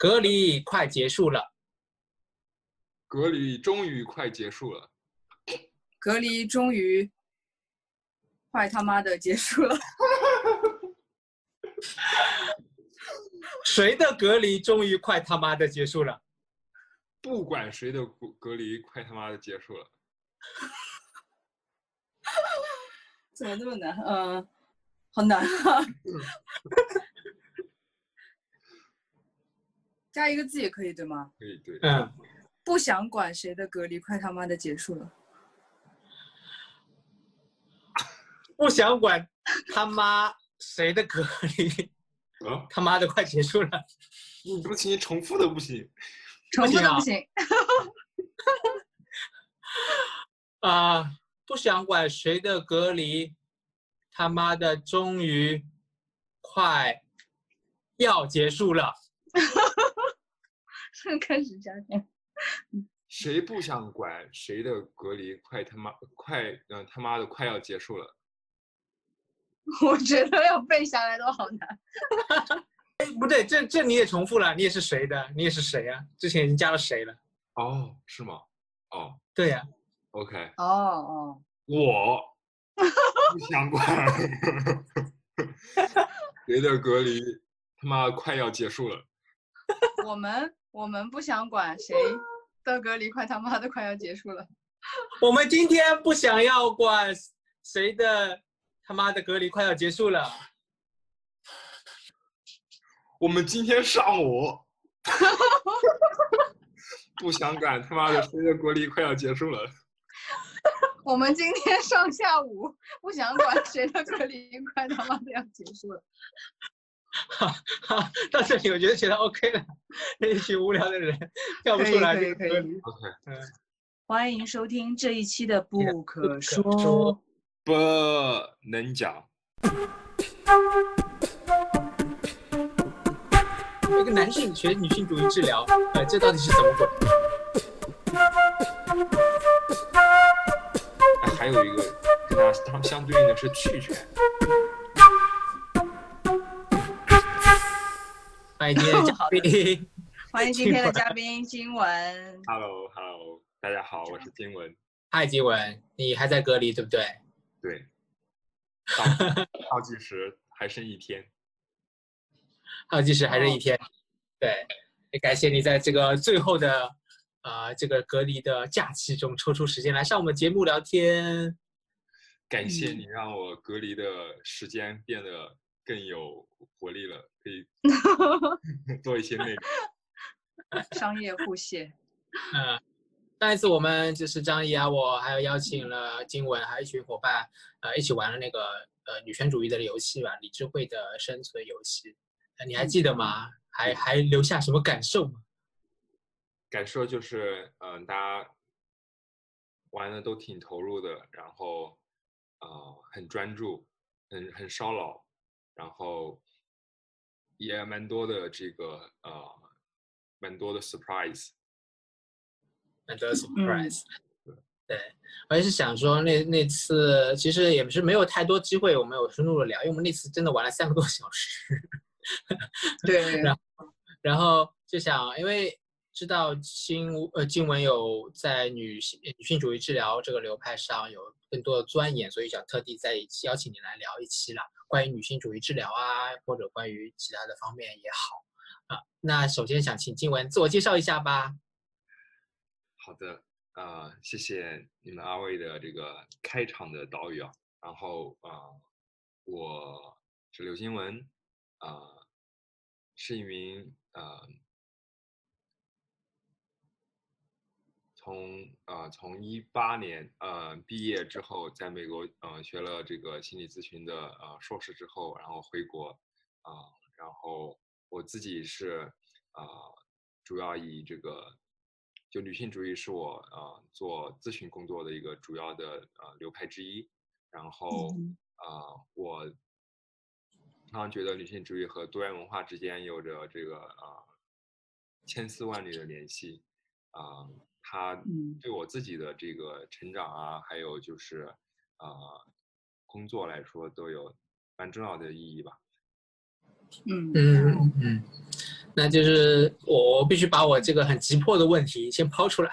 隔离快结束了，隔离终于快结束了，隔离终于快他妈的结束了。谁的隔离终于快他妈的结束了？不管谁的隔隔离快他妈的结束了，怎么这么难？嗯、好难啊！加一个字也可以对吗？可以对，嗯，不想管谁的隔离快他妈的结束了。不想管他妈谁的隔离，啊，他妈的快结束了。你不行，重复的不行，重复的不行，啊、不想管谁的隔离，他妈的终于快要结束了。开始加点。谁不想管谁的隔离快他妈快嗯、他妈的快要结束了，我觉得要背下来都好难。哎，不对，这这你也重复了，你也是谁的？你也是谁呀、之前已经加了谁了？哦，是吗？哦对呀、，OK，哦哦，我不想管 谁的隔离他妈快要结束了，我们我们不想管谁 的隔离快他妈的快要结束了。我们今天不想要管谁的他妈的隔离快要结束了。我们今天上午 不想管他妈的谁的隔离快要结束了，我们今天上下午不想管谁的隔离快他妈的要结束了。哈哈，到这里我觉得觉得 OK 了，那一群无聊的人跳不出来欢迎收听这一期的不可可说。不能讲。一个男性学女性主义治疗，呃，这到底是怎么回事，还有一个跟它相相对应的是去权。欢迎今天的嘉宾，欢迎今天的嘉宾金文。Hello，Hello，大家好，我是金文。嗨，金文，你还在隔离对不对？对，倒 倒计时还剩一天。倒计时还剩一天，对，也感谢你在这个最后的呃这个隔离的假期中抽出时间来上我们节目聊天。感谢嗯你让我隔离的时间变得更有活力了，可以 做一些那个。商业互谢。嗯，上一次我们就是张怡啊，我还有邀请了金文，还有一群伙伴，呃，一起玩了那个呃女权主义的游戏吧，理智会的生存游戏，呃你还记得吗？还还留下什么感受吗？感受就是，嗯、大家玩的都挺投入的，然后呃很专注，很很烧脑，然后也蛮多的这个呃蛮多的 surprise。蛮多的 surprise。对，我也是想说那那次其实也是没有太多机会，我们有深入的聊，因为我们那次真的玩了三个多小时。对然然后就想，因为知道金呃金文有在女性女性主义治疗这个流派上有更多的钻研，所以想特地在一起邀请你来聊一期啦，关于女性主义治疗啊，或者关于其他的方面也好啊。那首先想请金文自我介绍一下吧。好的，呃，谢谢你们二位的这个开场的导语啊。然后啊、我是刘金文，啊、是一名呃，从呃从一八年呃毕业之后，在美国呃学了这个心理咨询的呃硕士之后，然后回国啊、然后我自己是啊、主要以这个就女性主义是我呃做咨询工作的一个主要的呃流派之一。然后嗯呃，我常常觉得女性主义和多元文化之间有着这个呃千丝万缕的联系。啊、它嗯对我自己的这个成长啊，还有就是呃工作来说，都有蛮重要的意义吧。嗯嗯嗯，那就是我我必须把我这个很急迫的问题先抛出来，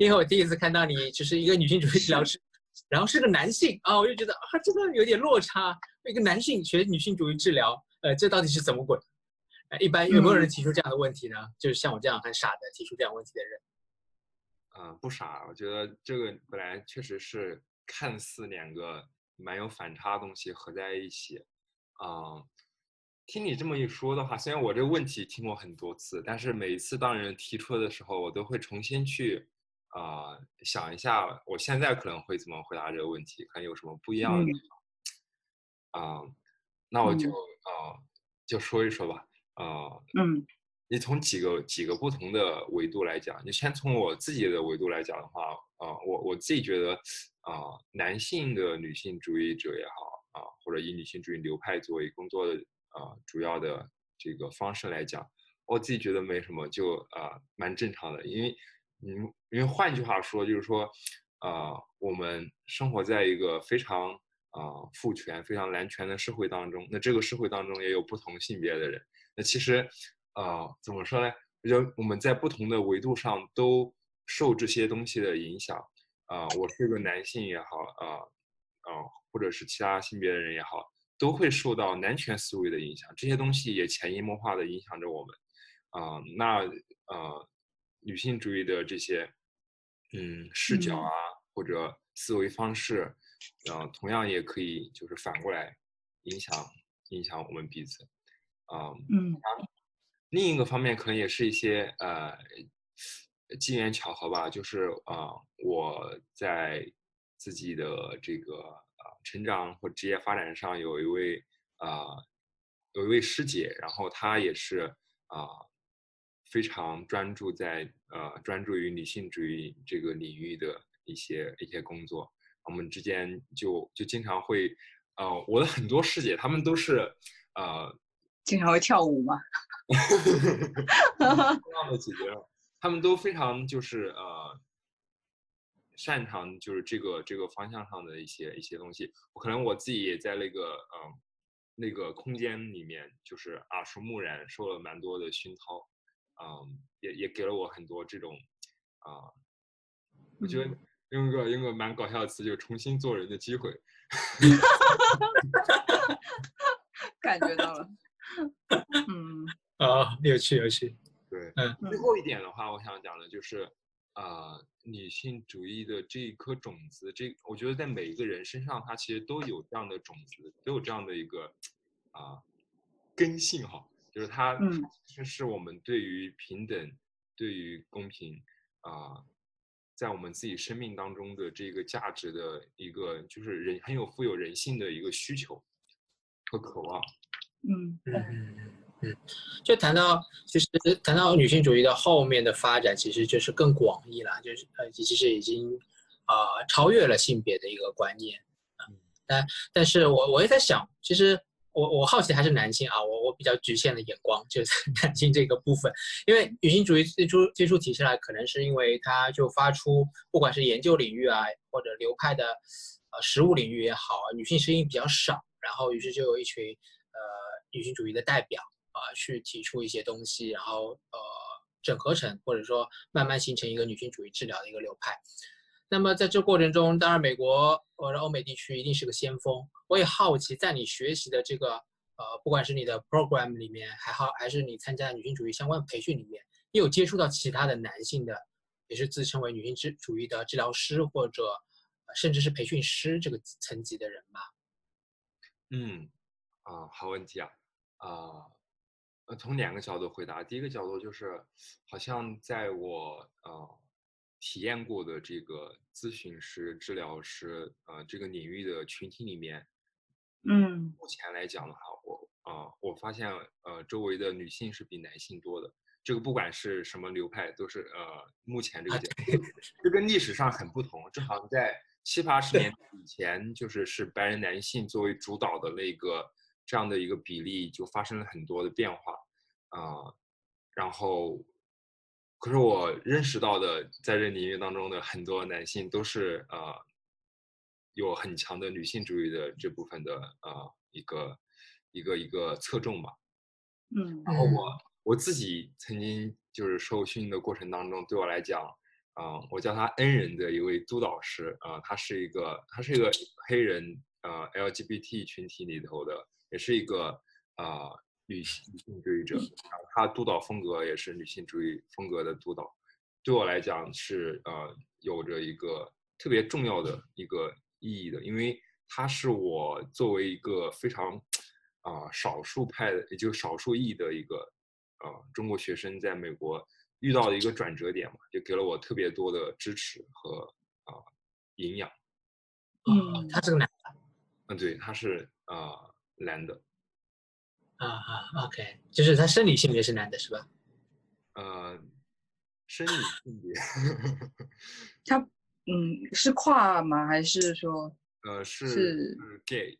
因为我第一次看到你就是一个女性主义治疗师，然后是个男性啊，我就觉得啊，这个有点落差，一个男性学女性主义治疗，呃，这到底是怎么鬼？呃一般有没有人提出这样的问题呢？就是像我这样很傻的提出这样问题的人。嗯，不傻，我觉得这个本来确实是看似两个蛮有反差的东西合在一起，啊、听你这么一说的话，虽然我这个问题听过很多次，但是每一次当人提出的时候，我都会重新去啊、想一下，我现在可能会怎么回答这个问题，看有什么不一样的地方。啊、那我就嗯。啊、就说一说吧，啊、嗯你从几个几个不同的维度来讲，你先从我自己的维度来讲的话，啊、我我自己觉得，啊、男性的女性主义者也好，啊、或者以女性主义流派作为工作的啊、主要的这个方式来讲，我自己觉得没什么，就啊、蛮正常的，因为，嗯，因为换句话说，就是说，啊、我们生活在一个非常啊、父权、非常男权的社会当中，那这个社会当中也有不同性别的人。那其实，呃，怎么说呢？人我们在不同的维度上都受这些东西的影响。啊、我是个男性也好，啊、啊、或者是其他性别的人也好，都会受到男权思维的影响。这些东西也潜移默化的影响着我们。啊、那呃，女性主义的这些嗯视角嗯啊，或者思维方式，呃，同样也可以就是反过来影响影响我们彼此。啊、嗯另一个方面可能也是一些呃机缘巧合吧，就是啊、我在自己的这个呃成长或职业发展上有一位啊、有一位师姐，然后她也是啊、非常专注在呃专注于女性主义这个领域的一些一些工作，我们之间就就经常会呃我的很多师姐她们都是呃经常会跳舞嘛。这样的解决了，他们都非常就是呃擅长就是这个这个方向上的一些一些东西。可能我自己也在那个呃那个空间里面，就是耳濡目染，受了蛮多的熏陶，嗯、也也给了我很多这种啊、我觉得嗯用个用个蛮搞笑的词，就是重新做人的机会。感觉到了。嗯。啊，有趣有趣。对，嗯。最后一点的话，我想讲的就是，呃，女性主义的这一颗种子，这我觉得在每一个人身上，它其实都有这样的种子，都有这样的一个啊、根性哈，就是它嗯。其实是我们对于平等、对于公平啊、在我们自己生命当中的这个价值的一个，就是人很有富有人性的一个需求和渴望。嗯。嗯嗯嗯嗯，就谈到其实谈到女性主义的后面的发展，其实就是更广义了，就是呃，其实已经呃超越了性别的一个观念。嗯，但但是我我也在想，其实我我好奇还是男性啊，我我比较局限的眼光就 是男性这个部分，因为女性主义最初最初提出来，可能是因为它就发出不管是研究领域啊，或者流派的呃实务领域也好啊，女性声音比较少，然后于是就有一群呃女性主义的代表啊、去提出一些东西，然后呃整合成或者说慢慢形成一个女性主义治疗的一个流派。那么在这过程中，当然美国或者欧美地区一定是个先锋。我也好奇，在你学习的这个呃，不管是你的 program 里面还好，还是你参加女性主义相关培训里面，你有接触到其他的男性的，也是自称为女性治主义的治疗师或者、甚至是培训师这个层级的人吗？嗯，啊，好问题啊，啊，呃，从两个角度回答。第一个角度就是，好像在我呃体验过的这个咨询师、治疗师呃这个领域的群体里面，嗯目前来讲的话，我啊、呃我发现呃周围的女性是比男性多的。这个不管是什么流派，都是呃目前这个这跟历史上很不同。正好在七八十年以前，就是是白人男性作为主导的那个这样的一个比例，就发生了很多的变化啊、然后，可是我认识到的，在这领域当中的很多男性都是呃有很强的女性主义的这部分的呃一个一个一个侧重吧。嗯然后我我自己曾经就是受训的过程当中，对我来讲，啊、我叫他恩人的一位督导师，啊、他是一个他是一个黑人呃 LGBT 群体里头的，也是一个啊、女性女性主义者，然后他督导风格也是女性主义风格的督导，对我来讲是呃有着一个特别重要的一个意义的，因为她是我作为一个非常啊、少数派的，也就是少数裔的一个呃中国学生在美国遇到的一个转折点嘛，就给了我特别多的支持和啊、营养。嗯，他是个男的嗯，对，他是呃男的，啊啊，OK，就是他生理性别是男的是吧？呃，生理性别，他嗯是跨吗？还是说呃是是是 gay，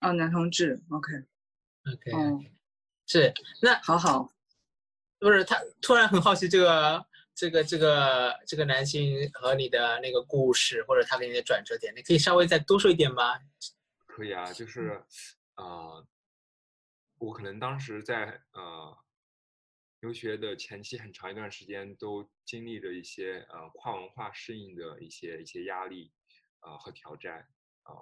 啊男同志？OK，OK，、哦，是那好好，不是他突然很好奇这个这个这个这个男性和你的那个故事，或者他给你的转折点，你可以稍微再多说一点吗？可以啊，就是呃，我可能当时在呃留学的前期很长一段时间都经历着一些呃跨文化适应的一些一些压力啊、呃和挑战啊、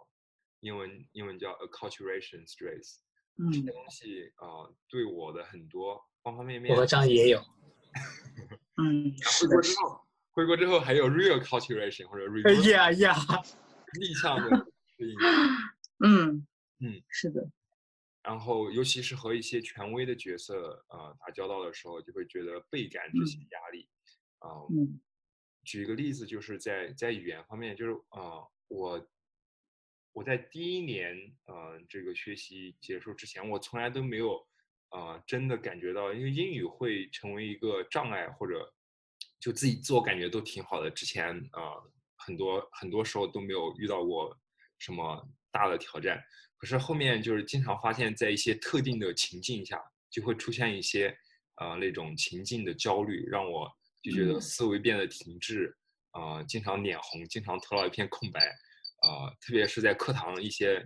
英文英文叫 acculturation stress，这嗯。些东西啊对我的很多方方面面我和张也有，嗯，回国之后，回国之后还有 real culturation 或者哎 reverse 呀呀，逆向的适应。嗯嗯，是的，然后尤其是和一些权威的角色呃打交道的时候，就会觉得倍感这些压力。啊、嗯举一个例子，就是在在语言方面，就是呃我我在第一年呃这个学习结束之前，我从来都没有呃真的感觉到，因为英语会成为一个障碍，或者就自己自我感觉都挺好的，之前呃很多很多时候都没有遇到过什么大的挑战。可是后面就是经常发现，在一些特定的情境下，就会出现一些呃那种情境的焦虑，让我就觉得嗯思维变得停滞，呃，经常脸红，经常头脑一片空白，呃，特别是在课堂一些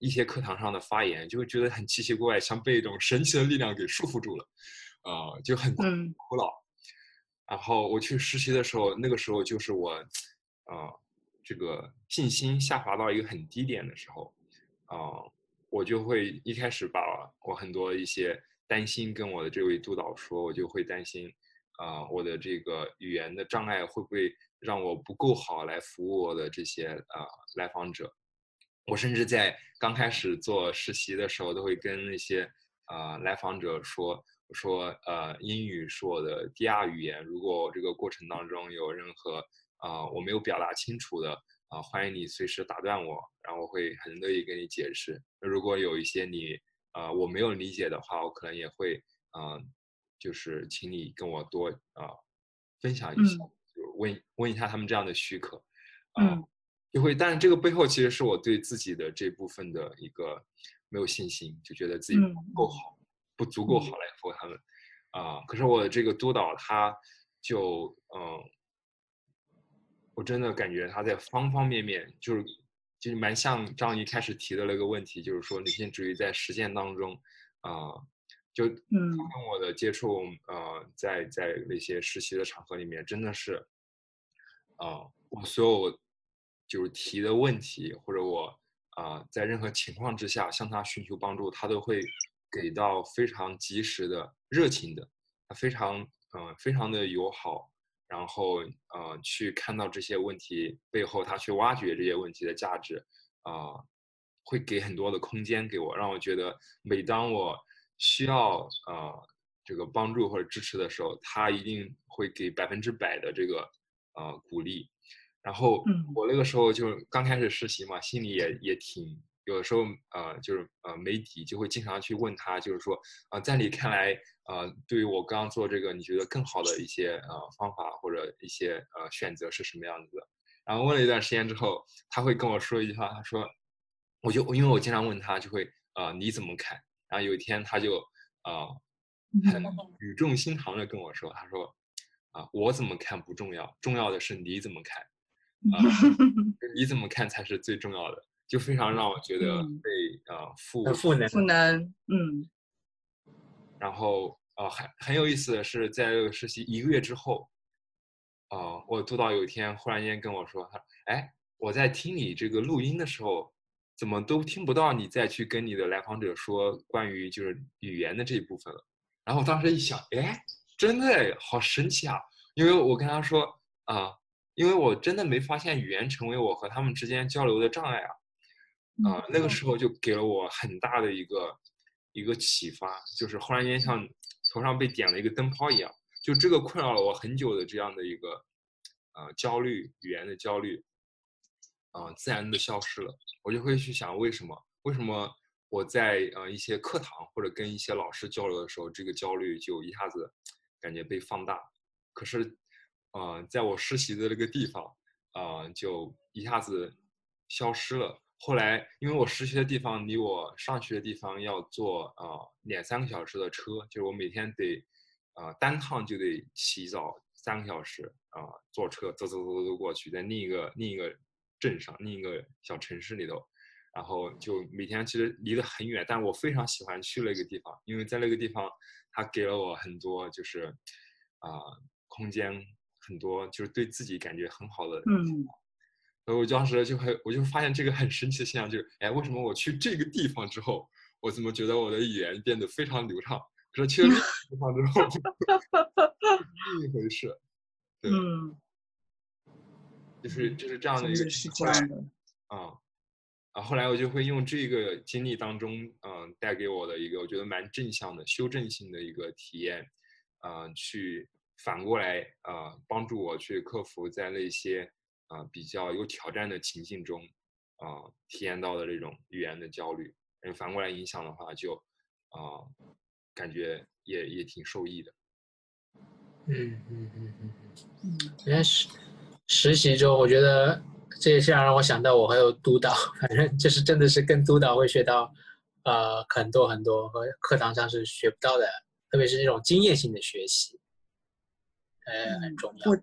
一些课堂上的发言，就会觉得很奇奇怪怪，像被一种神奇的力量给束缚住了，呃，就很苦嗯苦恼。然后我去实习的时候，那个时候就是我，呃，这个信心下滑到一个很低点的时候，呃，我就会一开始把我很多一些担心跟我的这位督导说，我就会担心，啊、我的这个语言的障碍会不会让我不够好来服务我的这些呃来访者？我甚至在刚开始做实习的时候，都会跟那些呃来访者说，我说呃英语是我的第二语言，如果这个过程当中有任何啊、我没有表达清楚的啊、欢迎你随时打断我，然后我会很乐意跟你解释。那如果有一些你呃我没有理解的话，我可能也会嗯、呃就是请你跟我多啊、呃分享一下，嗯就问问一下他们这样的许可。啊、嗯就会，但是这个背后其实是我对自己的这部分的一个没有信心，就觉得自己嗯不够好，不足够嗯好来服务他们。啊、可是我的这个督导他就嗯、我真的感觉他在方方面面，就是就是蛮像张一开始提的那个问题，就是说女性主义在实践当中，啊、就他嗯。跟我的接触，呃，在在那些实习的场合里面，真的是，啊、我所有就是提的问题，或者我啊、在任何情况之下向他寻求帮助，他都会给到非常及时的、热情的，他非常嗯、呃非常的友好，然后呃去看到这些问题背后，他去挖掘这些问题的价值，啊、会给很多的空间给我，让我觉得每当我需要呃这个帮助或者支持的时候，他一定会给百分之百的这个呃鼓励。然后嗯我那个时候就刚开始实习嘛，心里也也挺有的时候呃就是呃媒体，就会经常去问他，就是说啊、呃在你看来呃对于我刚刚做这个，你觉得更好的一些呃方法或者一些呃选择是什么样子的？然后问了一段时间之后，他会跟我说一句话，他说，我就因为我经常问他，就会呃你怎么看？然后有一天他就呃很嗯语重心长的跟我说，他说啊我怎么看不重要，重要的是你怎么看。啊你怎么看才是最重要的，就非常让我觉得嗯被呃赋很赋能，赋能，嗯然后啊，很很有意思的是，在这个实习一个月之后，啊，我督导有一天忽然间跟我说，他，哎，我在听你这个录音的时候，怎么都听不到你再去跟你的来访者说关于就是语言的这一部分了。然后我当时一想，哎，真的好神奇啊！因为我跟他说啊，因为我真的没发现语言成为我和他们之间交流的障碍啊，啊，那个时候就给了我很大的一个一个启发，就是忽然间像头上被点了一个灯泡一样，就这个困扰了我很久的这样的一个呃焦虑，语言的焦虑，啊，自然的消失了。我就会去想为什么？为什么？我在呃一些课堂或者跟一些老师交流的时候，这个焦虑就一下子感觉被放大。可是，呃，在我实习的这个地方，啊，就一下子消失了。后来，因为我实习的地方离我上学的地方要坐呃两三个小时的车，就是我每天得呃单趟就得起早三个小时啊，坐车走走走走走过去，在另一个另一个镇上另一个小城市里头。然后就每天其实离得很远，但我非常喜欢去那个地方，因为在那个地方，它给了我很多就是，啊，空间很多就是对自己感觉很好的。嗯。所以我当时就很，我就发现这个很神奇的现象，就是，哎，为什么我去这个地方之后，我怎么觉得我的语言变得非常流畅？可是去了那个地方之后，另一回事。对嗯。就是就是这样的一个是这样的。啊。啊，后来我就会用这个经历当中，嗯，带给我的一个我觉得蛮正向的、修正性的一个体验，嗯，去反过来啊，帮助我去克服在那些啊比较有挑战的情境中，啊，体验到的这种语言的焦虑。嗯，反过来影响的话，就啊，感觉也也挺受益的。嗯嗯嗯嗯嗯，因为实实习中，我觉得。这也是让我想到，我还有督导，反正就是真的是跟督导会学到，呃，很多很多和课堂上是学不到的，特别是这种经验性的学习，呃，很重要。我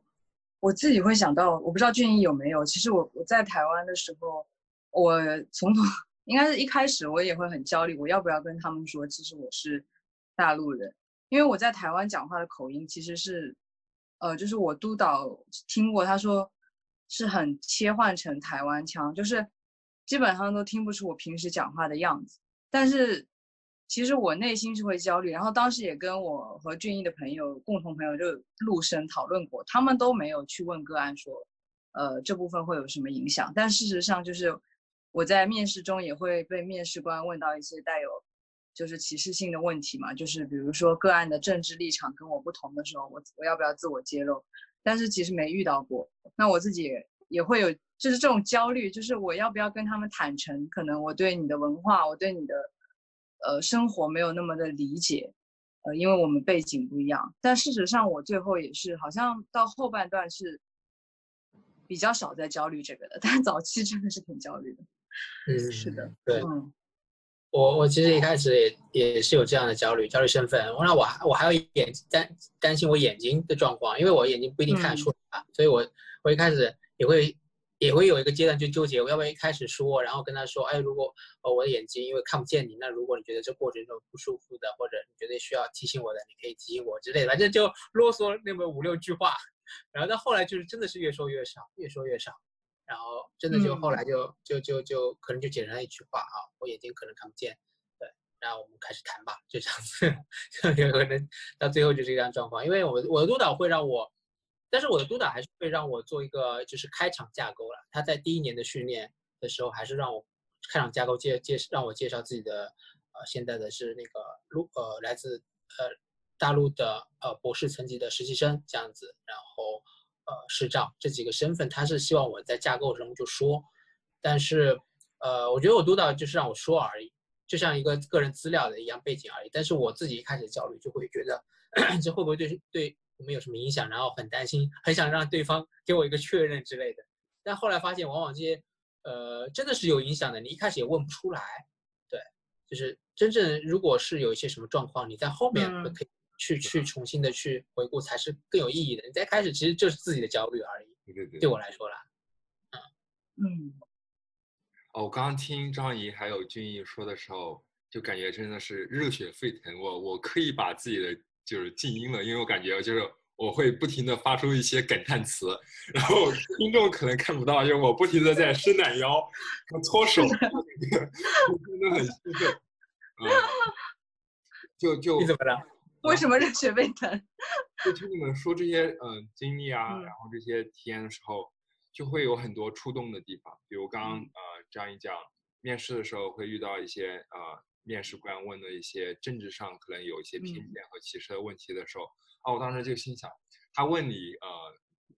我自己会想到，我不知道俊逸有没有，其实我我在台湾的时候，我从头应该是一开始我也会很焦虑，我要不要跟他们说，其实我是大陆人，因为我在台湾讲话的口音其实是，呃，就是我督导听过，他说。是很切换成台湾腔，就是基本上都听不出我平时讲话的样子。但是其实我内心是会焦虑。然后当时也跟我和俊逸的朋友共同朋友就陆生讨论过，他们都没有去问个案说，呃，这部分会有什么影响。但事实上就是我在面试中也会被面试官问到一些带有就是歧视性的问题嘛，就是比如说个案的政治立场跟我不同的时候，我我要不要自我揭露？但是其实没遇到过，那我自己也会有，就是这种焦虑，就是我要不要跟他们坦诚？可能我对你的文化，我对你的，呃，生活没有那么的理解，呃，因为我们背景不一样。但事实上，我最后也是好像到后半段是比较少在焦虑这个的，但早期真的是挺焦虑的。嗯，是的，对。我我其实一开始也也是有这样的焦虑，焦虑身份。那我还我还有眼担担心我眼睛的状况，因为我眼睛不一定看得出来，所以我我一开始也会也会有一个阶段就纠结，我要不要一开始说，然后跟他说，哎，如果呃我的眼睛因为看不见你，那如果你觉得这过程中不舒服的，或者你觉得需要提醒我的，你可以提醒我之类的，反正就啰嗦那么五六句话。然后到后来就是真的是越说越少，越说越少。然后真的就后来就就就就可能就简单一句话啊，我眼睛可能看不见，对，然后我们开始谈吧，就这样子，就有可能到最后就是这样状况。因为我我的督导会让我，但是我的督导还是会让我做一个就是开场架构了。他在第一年的训练的时候，还是让我开场架构介介让我介绍自己的，呃，现在的是那个陆呃来自呃大陆的呃博士层级的实习生这样子，然后。呃，视障这几个身份，他是希望我在架构中就说，但是，呃，我觉得我督导就是让我说而已，就像一个个人资料的一样背景而已。但是我自己一开始焦虑，就会觉得 这会不会对对我们有什么影响，然后很担心，很想让对方 给我一个确认之类的。但后来发现，往往这些，呃，真的是有影响的。你一开始也问不出来，对，就是真正如果是有一些什么状况，你在后面可以。去去重新的去回顾才是更有意义的。你在开始其实就是自己的焦虑而已。对对对，对我来说啦，嗯嗯。哦，我刚刚听张怡还有俊逸说的时候，就感觉真的是热血沸腾。我我可以把自己的就是静音了，因为我感觉就是我会不停的发出一些感叹词，然后听众可能看不到，就是我不停的在伸懒腰、搓手，真的很兴奋。嗯，就就你怎么了？为什么热血沸腾？就听你们说这些嗯经历啊，然后这些体验的时候，就会有很多触动的地方。比如刚刚呃这样一讲，面试的时候会遇到一些呃面试官问的一些政治上可能有一些偏见和歧视的问题的时候，啊，我当时就心想，他问你呃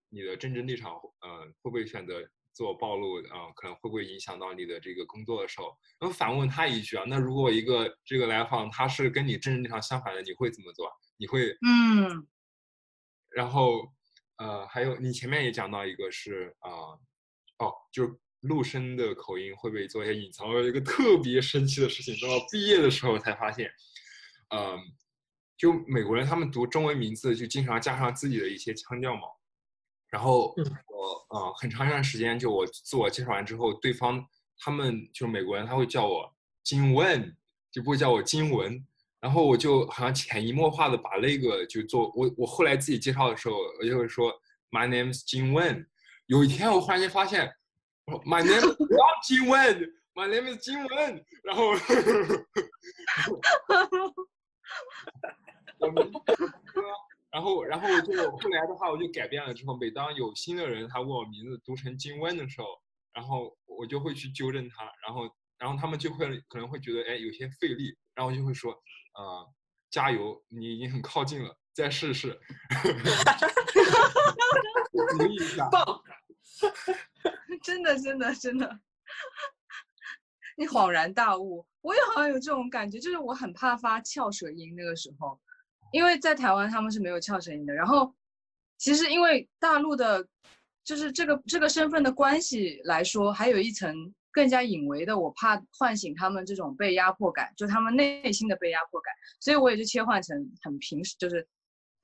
你的政治立场呃会不会选择自我暴露啊，可能会不会影响到你的这个工作的时候，然后反问他一句啊，那如果一个这个来访他是跟你政治立场相反的，你会怎么做？你会嗯然后，呃，还有你前面也讲到一个是啊、哦，就是陆生的口音会不会做一些隐藏？我有一个特别生气的事情，等到毕业的时候才发现，嗯、就美国人他们读中文名字就经常加上自己的一些腔调嘛。然后嗯我呃很长一段时间，就我自我介绍完之后，对方他们就是美国人，他会叫我金文，就不会叫我金文。然后我就好像潜移默化的把那个就做我我后来自己介绍的时候，我就会说 My name is 金文。有一天我忽然间发现哦，My name is not 金文，My name is 金文。然后我们然后然后我就后来的话我就改变了之后，每当有新的人他问我名字读成金温的时候，然后我就会去纠正他，然后然后他们就会可能会觉得哎有些费力，然后我就会说呃加油，你已经很靠近了，再试试，努力一下。真的真的真的，你恍然大悟。我也好像有这种感觉，就是我很怕发翘舌音那个时候，因为在台湾他们是没有翘舌音的。然后，其实因为大陆的，就是这个这个身份的关系来说，还有一层更加隐微的，我怕唤醒他们这种被压迫感，就他们内心的被压迫感，所以我也就切换成很平时，就是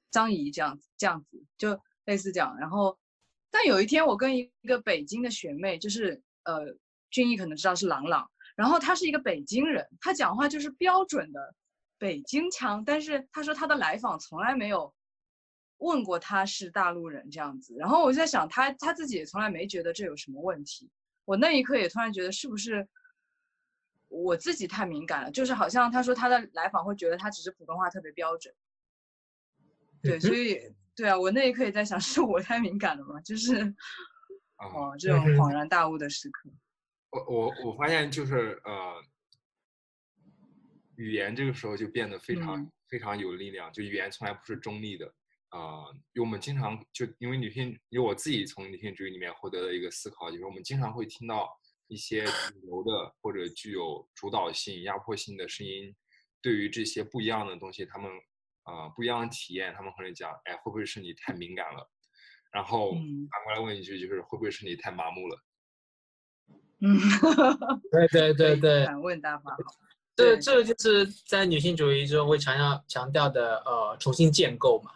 张怡这样子，这样子就类似这样。然后，但有一天我跟一个北京的学妹，就是呃，俊逸可能知道是朗朗，然后他是一个北京人，他讲话就是标准的北京腔，但是他说他的来访从来没有问过他是大陆人这样子，然后我就在想他他自己也从来没觉得这有什么问题，我那一刻也突然觉得是不是我自己太敏感了，就是好像他说他的来访会觉得他只是普通话特别标准，对，所以对啊，我那一刻也在想是我太敏感了吗？就是啊、哦这种恍然大悟的时刻，我我我发现就是呃，语言这个时候就变得非常、嗯。非常有力量，就语言从来不是中立的。啊、呃因为我们经常就因为女性，因为我自己从女性主义里面获得的一个思考，就是我们经常会听到一些主流的或者具有主导性、压迫性的声音，对于这些不一样的东西，他们啊、呃不一样的体验，他们可能讲，哎，会不会是你太敏感了？然后嗯反过来问一句，就是会不会是你太麻木了？嗯，对对对对，反问大法。这对这个就是在女性主义中会强调强调的呃重新建构嘛，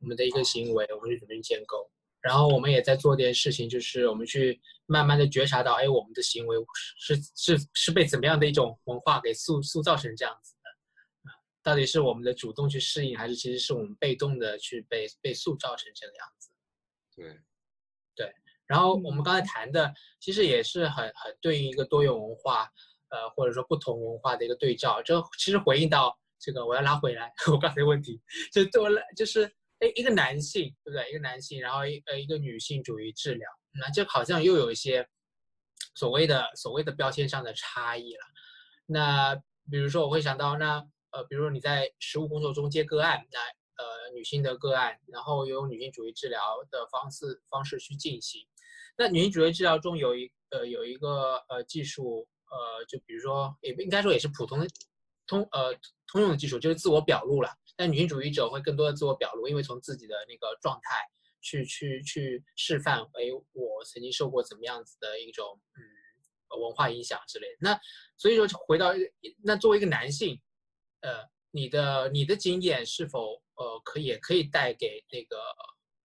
我们的一个行为，我们去重新建构，然后我们也在做点事情，就是我们去慢慢的觉察到，哎，我们的行为是是是是被怎么样的一种文化给塑塑造成这样子到底是我们的主动去适应，还是其实是我们被动的去被被塑造成这个样子？对，对然后我们刚才谈的，其实也是很很对应一个多元文化，呃，或者说不同文化的一个对照。这其实回应到这个，我要拉回来 我刚才的问题，就对我来就是，哎，一个男性，对不对？一个男性，然后一呃一个女性主义治疗，那这好像又有一些所谓的所谓的标签上的差异了。那比如说，我会想到，那呃，比如说你在实务工作中接个案，那呃女性的个案，然后用女性主义治疗的方式方式去进行。那女性主义治疗中有一呃有一个呃技术，呃就比如说也不应该说也是普通的通呃通用的技术，就是自我表露了。但女性主义者会更多的自我表露，因为从自己的那个状态去去去示范，哎，我曾经受过怎么样子的一种嗯文化影响之类的。那所以说回到那作为一个男性，呃，你的你的经验是否呃可以也可以带给那个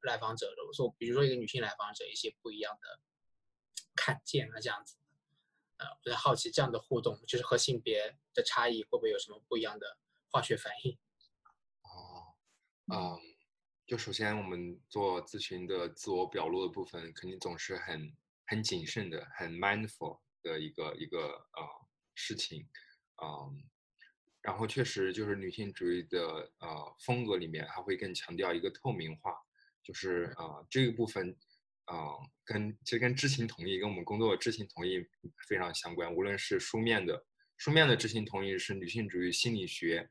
来访者的，我说比如说一个女性来访者一些不一样的看见啊这样子。呃，我在好奇这样的互动，就是和性别的差异会不会有什么不一样的化学反应？哦，嗯，就首先我们做咨询的自我表露的部分，肯定总是很很谨慎的，很 mindful 的一个一个呃事情，嗯，然后确实就是女性主义的呃风格里面，还会更强调一个透明化，就是呃这个部分，呃跟其实跟知情同意跟我们工作的知情同意非常相关，无论是书面的书面的知情同意是女性主义心理学。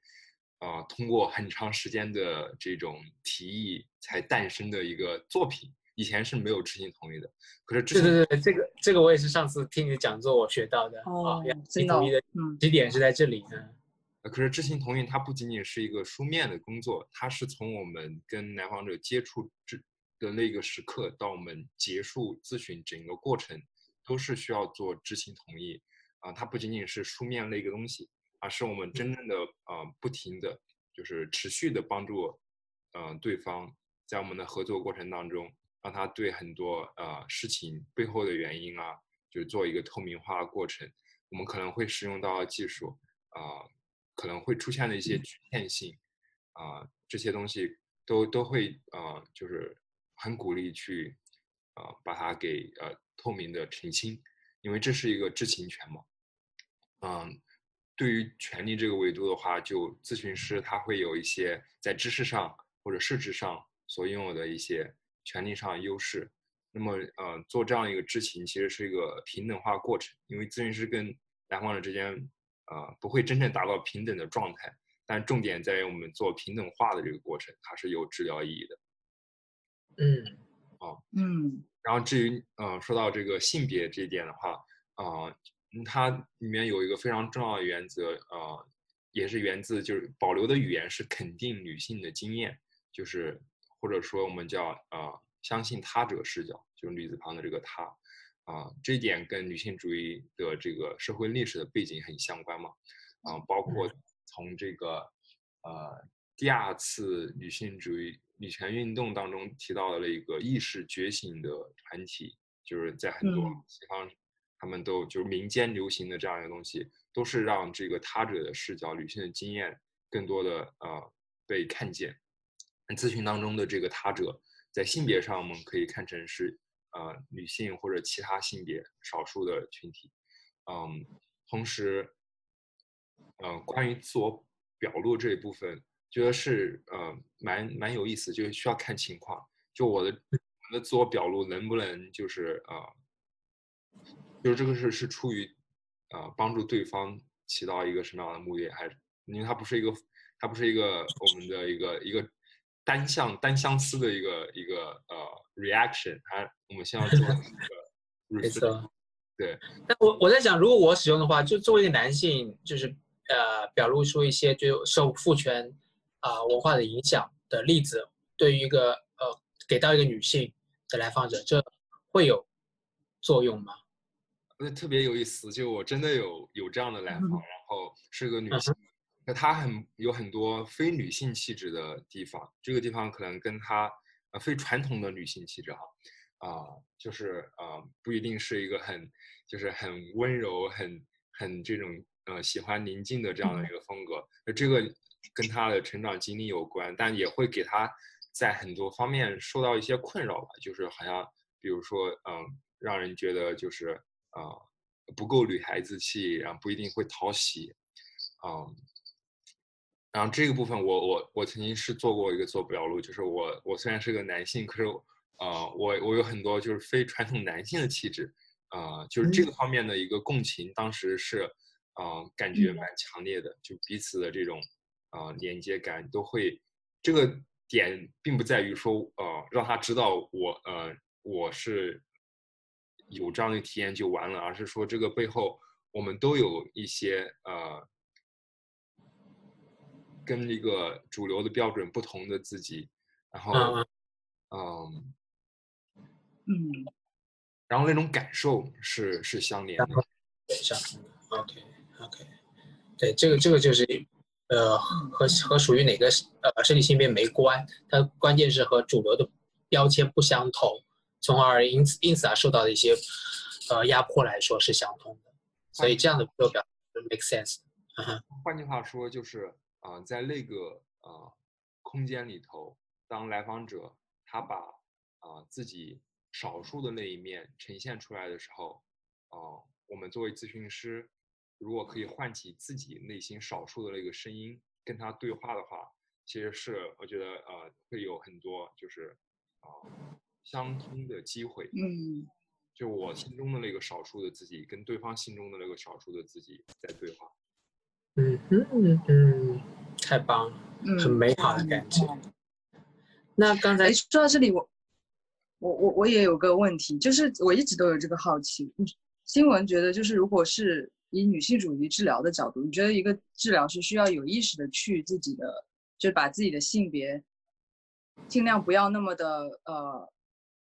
呃，通过很长时间的这种提议才诞生的一个作品，以前是没有知情同意的。可是，对对对，这个这个我也是上次听你的讲座我学到的哦，知情同意的起点是在这里。嗯，可是知情同意它不仅仅是一个书面的工作，它是从我们跟来访者接触之的那个时刻到我们结束咨询整个过程，都是需要做知情同意啊，它不仅仅是书面那个东西。而是我们真正的呃不停的就是持续的帮助，呃对方在我们的合作过程当中，让他对很多呃事情背后的原因啊，就是做一个透明化的过程。我们可能会使用到技术，啊可能会出现的一些局限性，啊这些东西都都会呃就是很鼓励去，呃把它给呃透明的澄清，因为这是一个知情权嘛，嗯。对于权利这个维度的话，就咨询师他会有一些在知识上或者设置上所拥有的一些权利上的优势。那么，呃，做这样一个知情其实是一个平等化过程，因为咨询师跟来访者之间，呃，不会真正达到平等的状态，但重点在于我们做平等化的这个过程，它是有治疗意义的。嗯，哦，嗯，然后至于呃，说到这个性别这一点的话，啊。它里面有一个非常重要的原则，呃，也是源自就是保留的语言是肯定女性的经验，就是或者说我们叫呃相信他者视角，就是女字旁的这个他，啊，这一点跟女性主义的这个社会历史的背景很相关嘛，啊，包括从这个呃第二次女性主义女权运动当中提到的了一个意识觉醒的团体，就是在很多西方。他们都就是民间流行的这样一个东西，都是让这个他者的视角、女性的经验更多的呃被看见。咨询当中的这个他者，在性别上我们可以看成是呃女性或者其他性别少数的群体。嗯，同时，呃，关于自我表露这一部分，觉得是呃蛮蛮有意思，就是需要看情况。就我的我的自我表露能不能就是呃。就是这个是是出于，呃，帮助对方起到一个什么样的目的，还是因为它不是一个，它不是一个我们的一个一个单向单相思的一个一个呃 reaction，它我们先要做一个，没错，对。那我我在想，如果我使用的话，就作为一个男性，就是呃表露出一些就受父权啊文化的影响的例子，对于一个呃给到一个女性的来访者，这会有作用吗？那特别有意思，就我真的有有这样的来访，然后是个女性，那她很有很多非女性气质的地方，这个地方可能跟她呃非传统的女性气质哈，啊，就是啊不一定是一个很就是很温柔、很很这种呃喜欢宁静的这样的一个风格，那这个跟她的成长经历有关，但也会给她在很多方面受到一些困扰吧，就是好像比如说嗯，让人觉得就是。啊，不够女孩子气，然后不一定会讨喜，啊，然后这个部分我我我曾经是做过一个做表露，就是我我虽然是个男性，可是呃我我有很多就是非传统男性的气质，啊，就是这个方面的一个共情，当时是呃感觉蛮强烈的，就彼此的这种啊连接感都会，这个点并不在于说呃让他知道我呃我是。有这样的体验就完了，而是说这个背后我们都有一些呃，跟一个主流的标准不同的自己，然后嗯嗯，然后那种感受是是相连的，对，相通的。OK OK，对，这个这个就是呃和和属于哪个呃身体性别没关，它关键是和主流的标签不相同。从而因此因此而受到的一些呃压迫来说是相通的，所以这样的表表 make sense。换句话说，就是啊，在那个呃空间里头，当来访者他把啊自己少数的那一面呈现出来的时候，啊，我们作为咨询师，如果可以唤起自己内心少数的那个声音，跟他对话的话，其实是我觉得呃会有很多就是啊相通的机会。嗯就我心中的那个少数的自己，跟对方心中的那个少数的自己在对话。嗯嗯嗯，太棒了，嗯，很美好的感觉。那刚才哎，说到这里，我我我我也有个问题，就是我一直都有这个好奇。嗯新闻觉得，就是如果是以女性主义治疗的角度，你觉得一个治疗是需要有意识的去自己的，就把自己的性别尽量不要那么的呃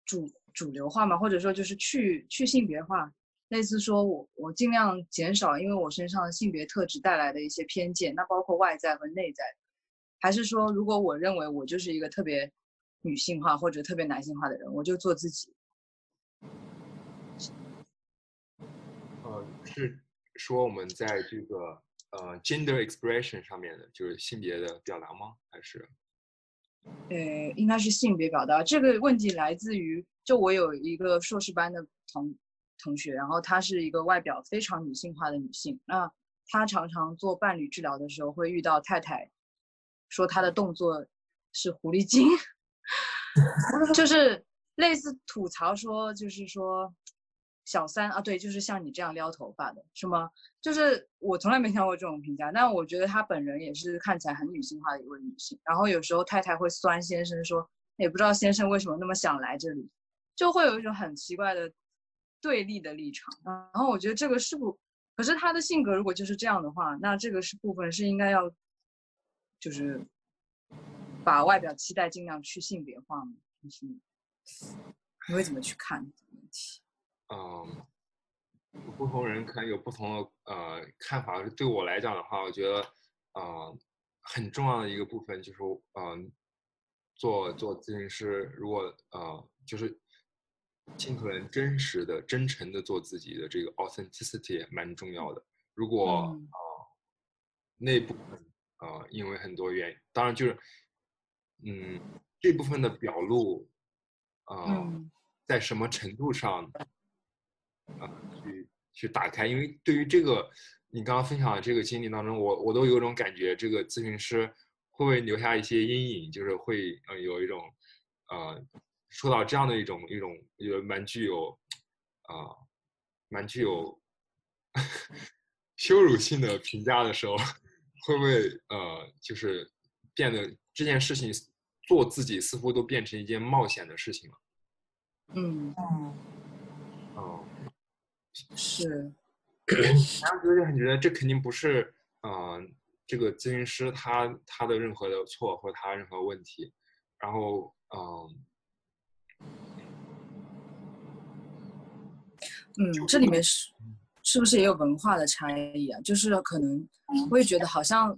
主主流化嘛，或者说就是去去性别化，类似说我我尽量减少因为我身上的性别特质带来的一些偏见，那包括外在和内在。还是说，如果我认为我就是一个特别女性化或者特别男性化的人，我就做自己。呃，是说我们在这个呃 gender expression 上面的，就是性别的表达吗？还是？呃，应该是性别表达这个问题来自于，就我有一个硕士班的同同学，然后她是一个外表非常女性化的女性，那她常常做伴侣治疗的时候会遇到太太说她的动作是狐狸精，就是类似吐槽说，就是说小三啊，对，就是像你这样撩头发的，是吗？就是我从来没听过这种评价，但我觉得她本人也是看起来很女性化的一位女性。然后有时候太太会酸先生说，也不知道先生为什么那么想来这里，就会有一种很奇怪的对立的立场。然后我觉得这个是不，可是他的性格如果就是这样的话，那这个是部分是应该要，就是把外表期待尽量去性别化吗？就是你会怎么去看这个问题？嗯，不同人可能有不同的呃看法。对我来讲的话，我觉得呃很重要的一个部分就是嗯、做做咨询师，如果呃就是尽可能真实的、真诚的做自己的这个 authenticity 也蛮重要的。如果啊、嗯。呃、那部分呃因为很多原因，当然就是嗯这部分的表露呃、嗯。在什么程度上啊，去去打开，因为对于这个你刚刚分享的这个经历当中，我我都有一种感觉，这个咨询师会不会留下一些阴影，就是会呃有一种呃受到这样的一种一种也蛮具有啊、呃、蛮具有 羞辱性的评价的时候，会不会呃就是变得这件事情做自己似乎都变成一件冒险的事情了？嗯，哦、是，然后就是很觉得这肯定不是，呃，这个咨询师他他的任何的错或者他任何问题，然后嗯、嗯，这里面是是不是也有文化的差异啊？就是可能我也觉得好像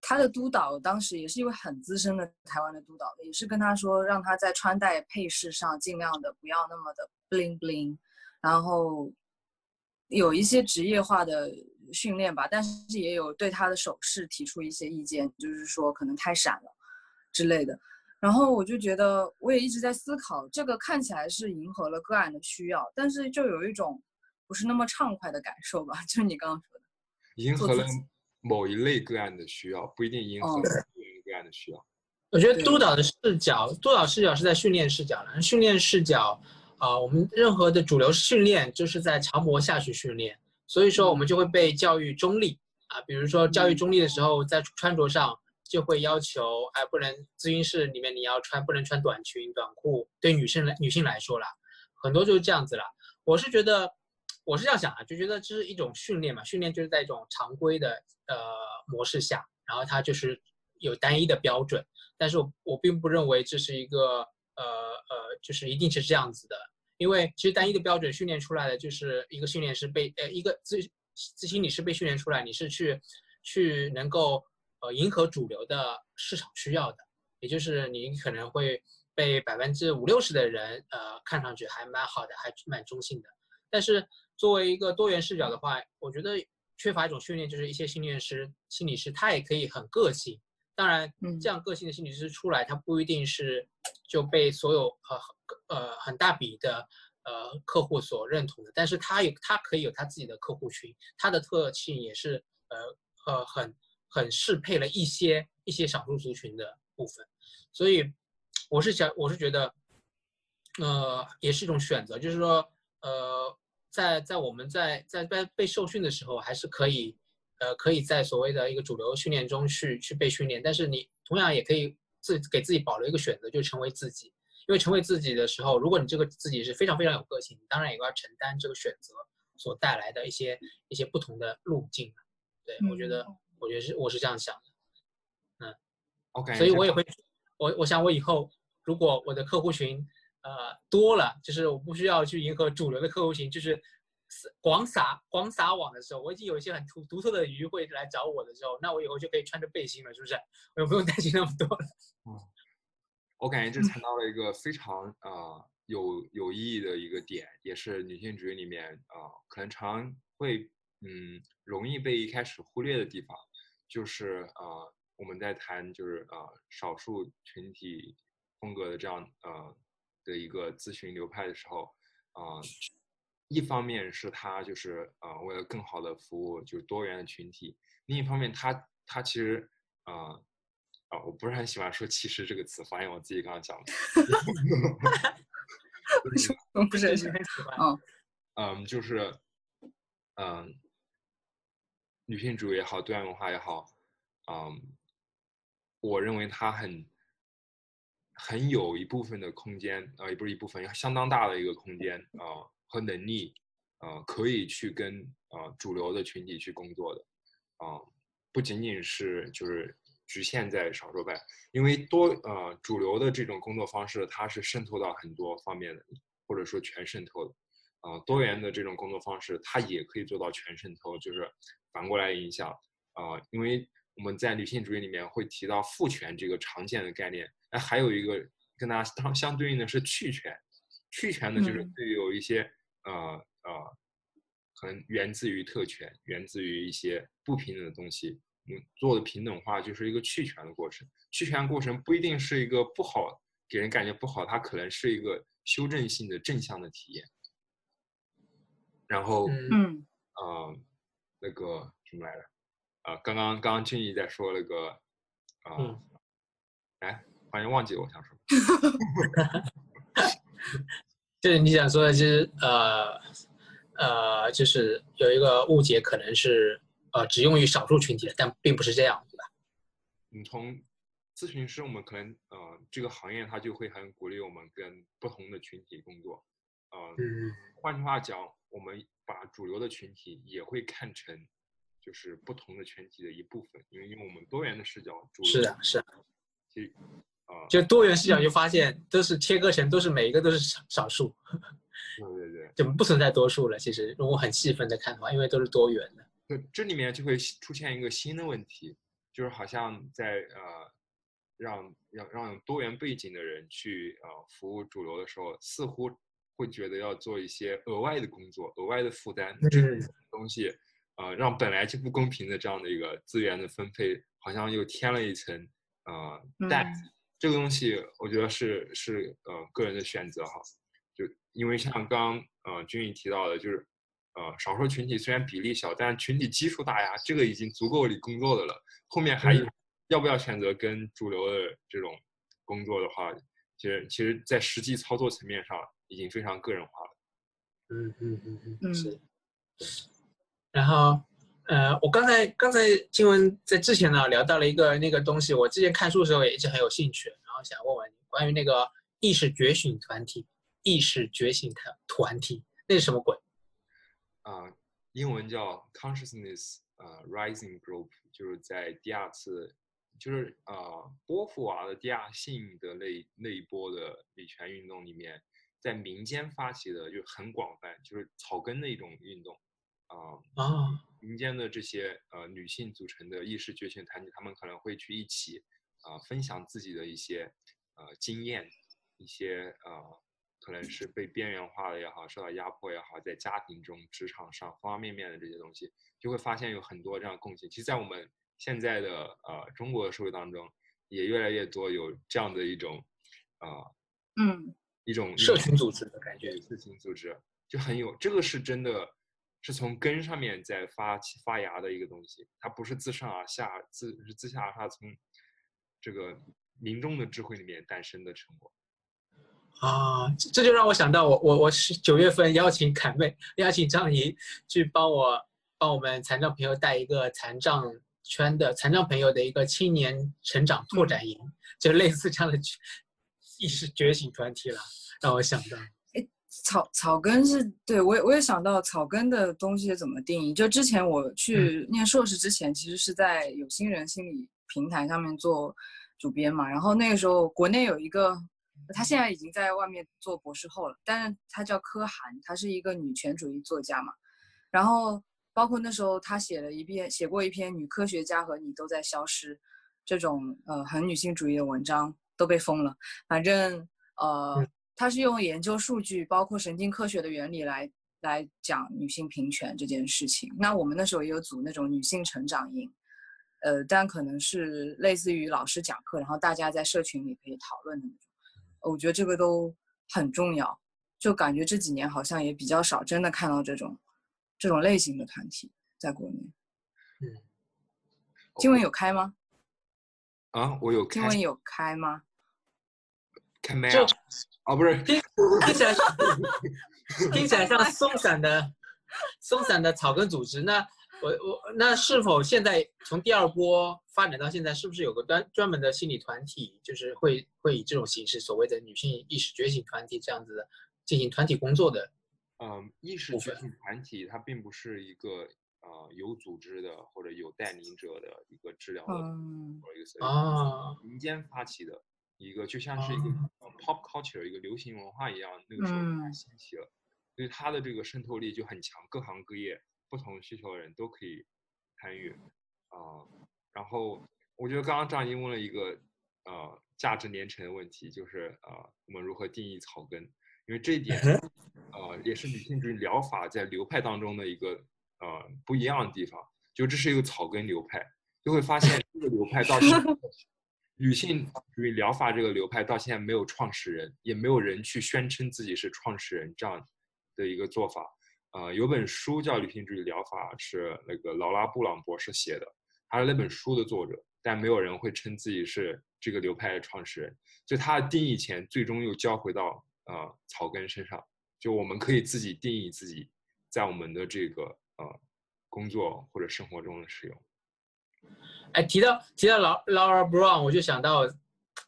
他的督导当时也是一位很资深的台湾的督导，也是跟他说让他在穿戴配饰上尽量的不要那么的 bling bling，然后有一些职业化的训练吧，但是也有对他的手势提出一些意见，就是说可能太闪了之类的。然后我就觉得，我也一直在思考，这个看起来是迎合了个案的需要，但是就有一种不是那么畅快的感受吧，就是你刚刚说的。迎合了某一类个案的需要，不一定迎合哦了另一个个案的需要。我觉得督导的视角，督导视角是在训练视角了。训练视角，啊、我们任何的主流训练就是在长模下去训练，所以说我们就会被教育中立啊。比如说教育中立的时候，在穿着上就会要求，哎，不能咨询室里面你要穿，不能穿短裙、短裤。对女生来女性来说啦，很多就是这样子啦。我是觉得，我是这样想啊，就觉得这是一种训练嘛，训练就是在一种常规的呃模式下，然后它就是有单一的标准。但是我我并不认为这是一个呃呃，就是一定是这样子的，因为其实单一的标准训练出来的就是一个训练师被呃一个咨咨询你是被训练出来，你是去去能够呃迎合主流的市场需要的，也就是你可能会被百分之五六十的人呃看上去还蛮好的，还蛮中性的。但是作为一个多元视角的话，我觉得缺乏一种训练，就是一些训练师、心理师他也可以很个性。当然，嗯这样个性的心理师出来，他不一定是就被所有呃呃很大笔的呃客户所认同的，但是他有他可以有他自己的客户群，他的特性也是呃呃很很适配了一些一些少数族群的部分，所以我是想我是觉得，呃，也是一种选择，就是说呃在在我们在在在被受训的时候，还是可以。呃，可以在所谓的一个主流训练中去去被训练，但是你同样也可以自给自己保留一个选择，就成为自己。因为成为自己的时候，如果你这个自己是非常非常有个性，当然也要承担这个选择所带来的一些一些不同的路径。对，我觉得，我觉得是我是这样想的。嗯，OK，所以我也会，我我想我以后如果我的客户群呃多了，就是我不需要去迎合主流的客户群，就是。广撒广撒网的时候，我已经有一些很独独特的鱼会来找我的时候，那我以后就可以穿着背心了，是不是？我也不用担心那么多了。嗯，我感觉这谈到了一个非常呃有有意义的一个点，也是女性主义里面啊可能常会嗯容易被一开始忽略的地方，就是呃我们在谈就是呃少数群体风格的这样呃的一个咨询流派的时候啊。一方面是他就是呃为了更好的服务就是多元的群体，另一方面他他其实呃啊我不是很喜欢说歧视这个词，发现我自己刚刚讲的，不是很喜欢，嗯嗯就是嗯女性主义也好，多元文化也好，嗯我认为它很很有一部分的空间啊也不是一部分，相当大的一个空间啊。和能力，呃，可以去跟呃主流的群体去工作的，啊，不仅仅是就是局限在少数派，因为多呃主流的这种工作方式，它是渗透到很多方面的，或者说全渗透的，啊，多元的这种工作方式，它也可以做到全渗透，就是反过来影响，啊，因为我们在女性主义里面会提到父权这个常见的概念，那还有一个跟它相相对应的是去权，去权呢就是对于有一些。呃呃，可能源自于特权，源自于一些不平等的东西。嗯，做的平等化就是一个去权的过程。去权过程不一定是一个不好，给人感觉不好，它可能是一个修正性的正向的体验。然后，嗯，呃，那个什么来着？啊，刚刚刚刚俊逸在说那个，啊，哎，好像忘记我想说。就是你想说的，就是呃呃，就是有一个误解，可能是呃只用于少数群体的，但并不是这样，对吧？你从咨询师，我们可能呃这个行业它就会很鼓励我们跟不同的群体工作，呃，换句话讲，我们把主流的群体也会看成就是不同的群体的一部分，因为用我们多元的视角，主是的，是。其实。啊，就多元视角就发现都是切割成，都是每一个都是少少数，对对对，就不存在多数了。其实如果很细分的看的话，因为都是多元的。对，这里面就会出现一个新的问题，就是好像在呃让让让多元背景的人去呃服务主流的时候，似乎会觉得要做一些额外的工作、额外的负担，这种东西呃让本来就不公平的这样的一个资源的分配，好像又添了一层呃担子。这个东西我觉得是是呃个人的选择哈，就因为像刚呃君毅提到的，就是呃少数群体虽然比例小，但群体基数大呀，这个已经足够你工作的了。后面还有要不要选择跟主流的这种工作的话，其实其实在实际操作层面上已经非常个人化了。嗯嗯嗯嗯是。然后。呃，我刚才刚才金文在之前呢聊到了一个那个东西，我之前看书的时候也一直很有兴趣，然后想问问你关于那个意识觉醒团体，意识觉醒团团体那是什么鬼？啊，英文叫 Consciousness 呃 Rising Group，就是在第二次，就是呃波伏娃的第二性的那那一波的女权运动里面，在民间发起的就很广泛，就是草根的一种运动。啊啊！民间的这些呃女性组成的意识觉醒团体，他们可能会去一起啊分享自己的一些呃经验，一些呃可能是被边缘化的也好，受到压迫也好，在家庭中、职场上方方面面的这些东西，就会发现有很多这样共性。其实，在我们现在的呃中国社会当中，也越来越多有这样的一种啊嗯一种社群组织的感觉，社群组织就很有这个是真的是从根上面在发起发芽的一个东西，它不是自上而下自是自下而上从这个民众的智慧里面诞生的成果。啊，这这就让我想到我我我是九月份邀请凯妹邀请张怡去帮我帮我们残障朋友带一个残障圈的残障朋友的一个青年成长拓展营，就类似这样的意识觉醒团体了，让我想到。草草根是对我也我也想到草根的东西怎么定义。就之前我去念硕士之前，其实是在有心人心理平台上面做主编嘛。然后那个时候国内有一个，他现在已经在外面做博士后了，但是他叫柯涵，他是一个女权主义作家嘛。然后包括那时候他写了一篇写过一篇《女科学家和你都在消失》这种呃很女性主义的文章都被封了。反正呃。他是用研究数据，包括神经科学的原理来来讲女性平权这件事情。那我们那时候也有组那种女性成长营，呃，但可能是类似于老师讲课，然后大家在社群里可以讨论的那种。我觉得这个都很重要，就感觉这几年好像也比较少真的看到这种这种类型的团体在国内。嗯，经文有开吗？啊，我有开经文有开吗？开麦？哦，不是，听听起来像听起来像松散的松散的草根组织。那我我那是否现在从第二波发展到现在，是不是有个专专门的心理团体，就是会会以这种形式，所谓的女性意识觉醒团体这样子的进行团体工作的？嗯，意识觉醒团体它并不是一个呃有组织的或者有带领者的一个治疗的嗯或者一个啊民间发起的一个，就像是一个 pop culture 一个流行文化一样，那个时候它嗯兴起了，所以它的这个渗透力就很强，各行各业不同需求的人都可以参与啊、然后我觉得刚刚张英问了一个呃价值连城的问题，就是呃我们如何定义草根？因为这一点 呃也是女性主义疗法在流派当中的一个呃不一样的地方，就这是一个草根流派，就会发现这个流派到现在女性主义疗法这个流派到现在没有创始人，也没有人去宣称自己是创始人这样的一个做法。呃，有本书叫《女性主义疗法》，是那个劳拉·布朗博士写的，他是那本书的作者，但没有人会称自己是这个流派的创始人。所以他的定义前最终又交回到呃草根身上，就我们可以自己定义自己在我们的这个呃工作或者生活中的使用。哎，提到提到劳劳尔布朗我就想到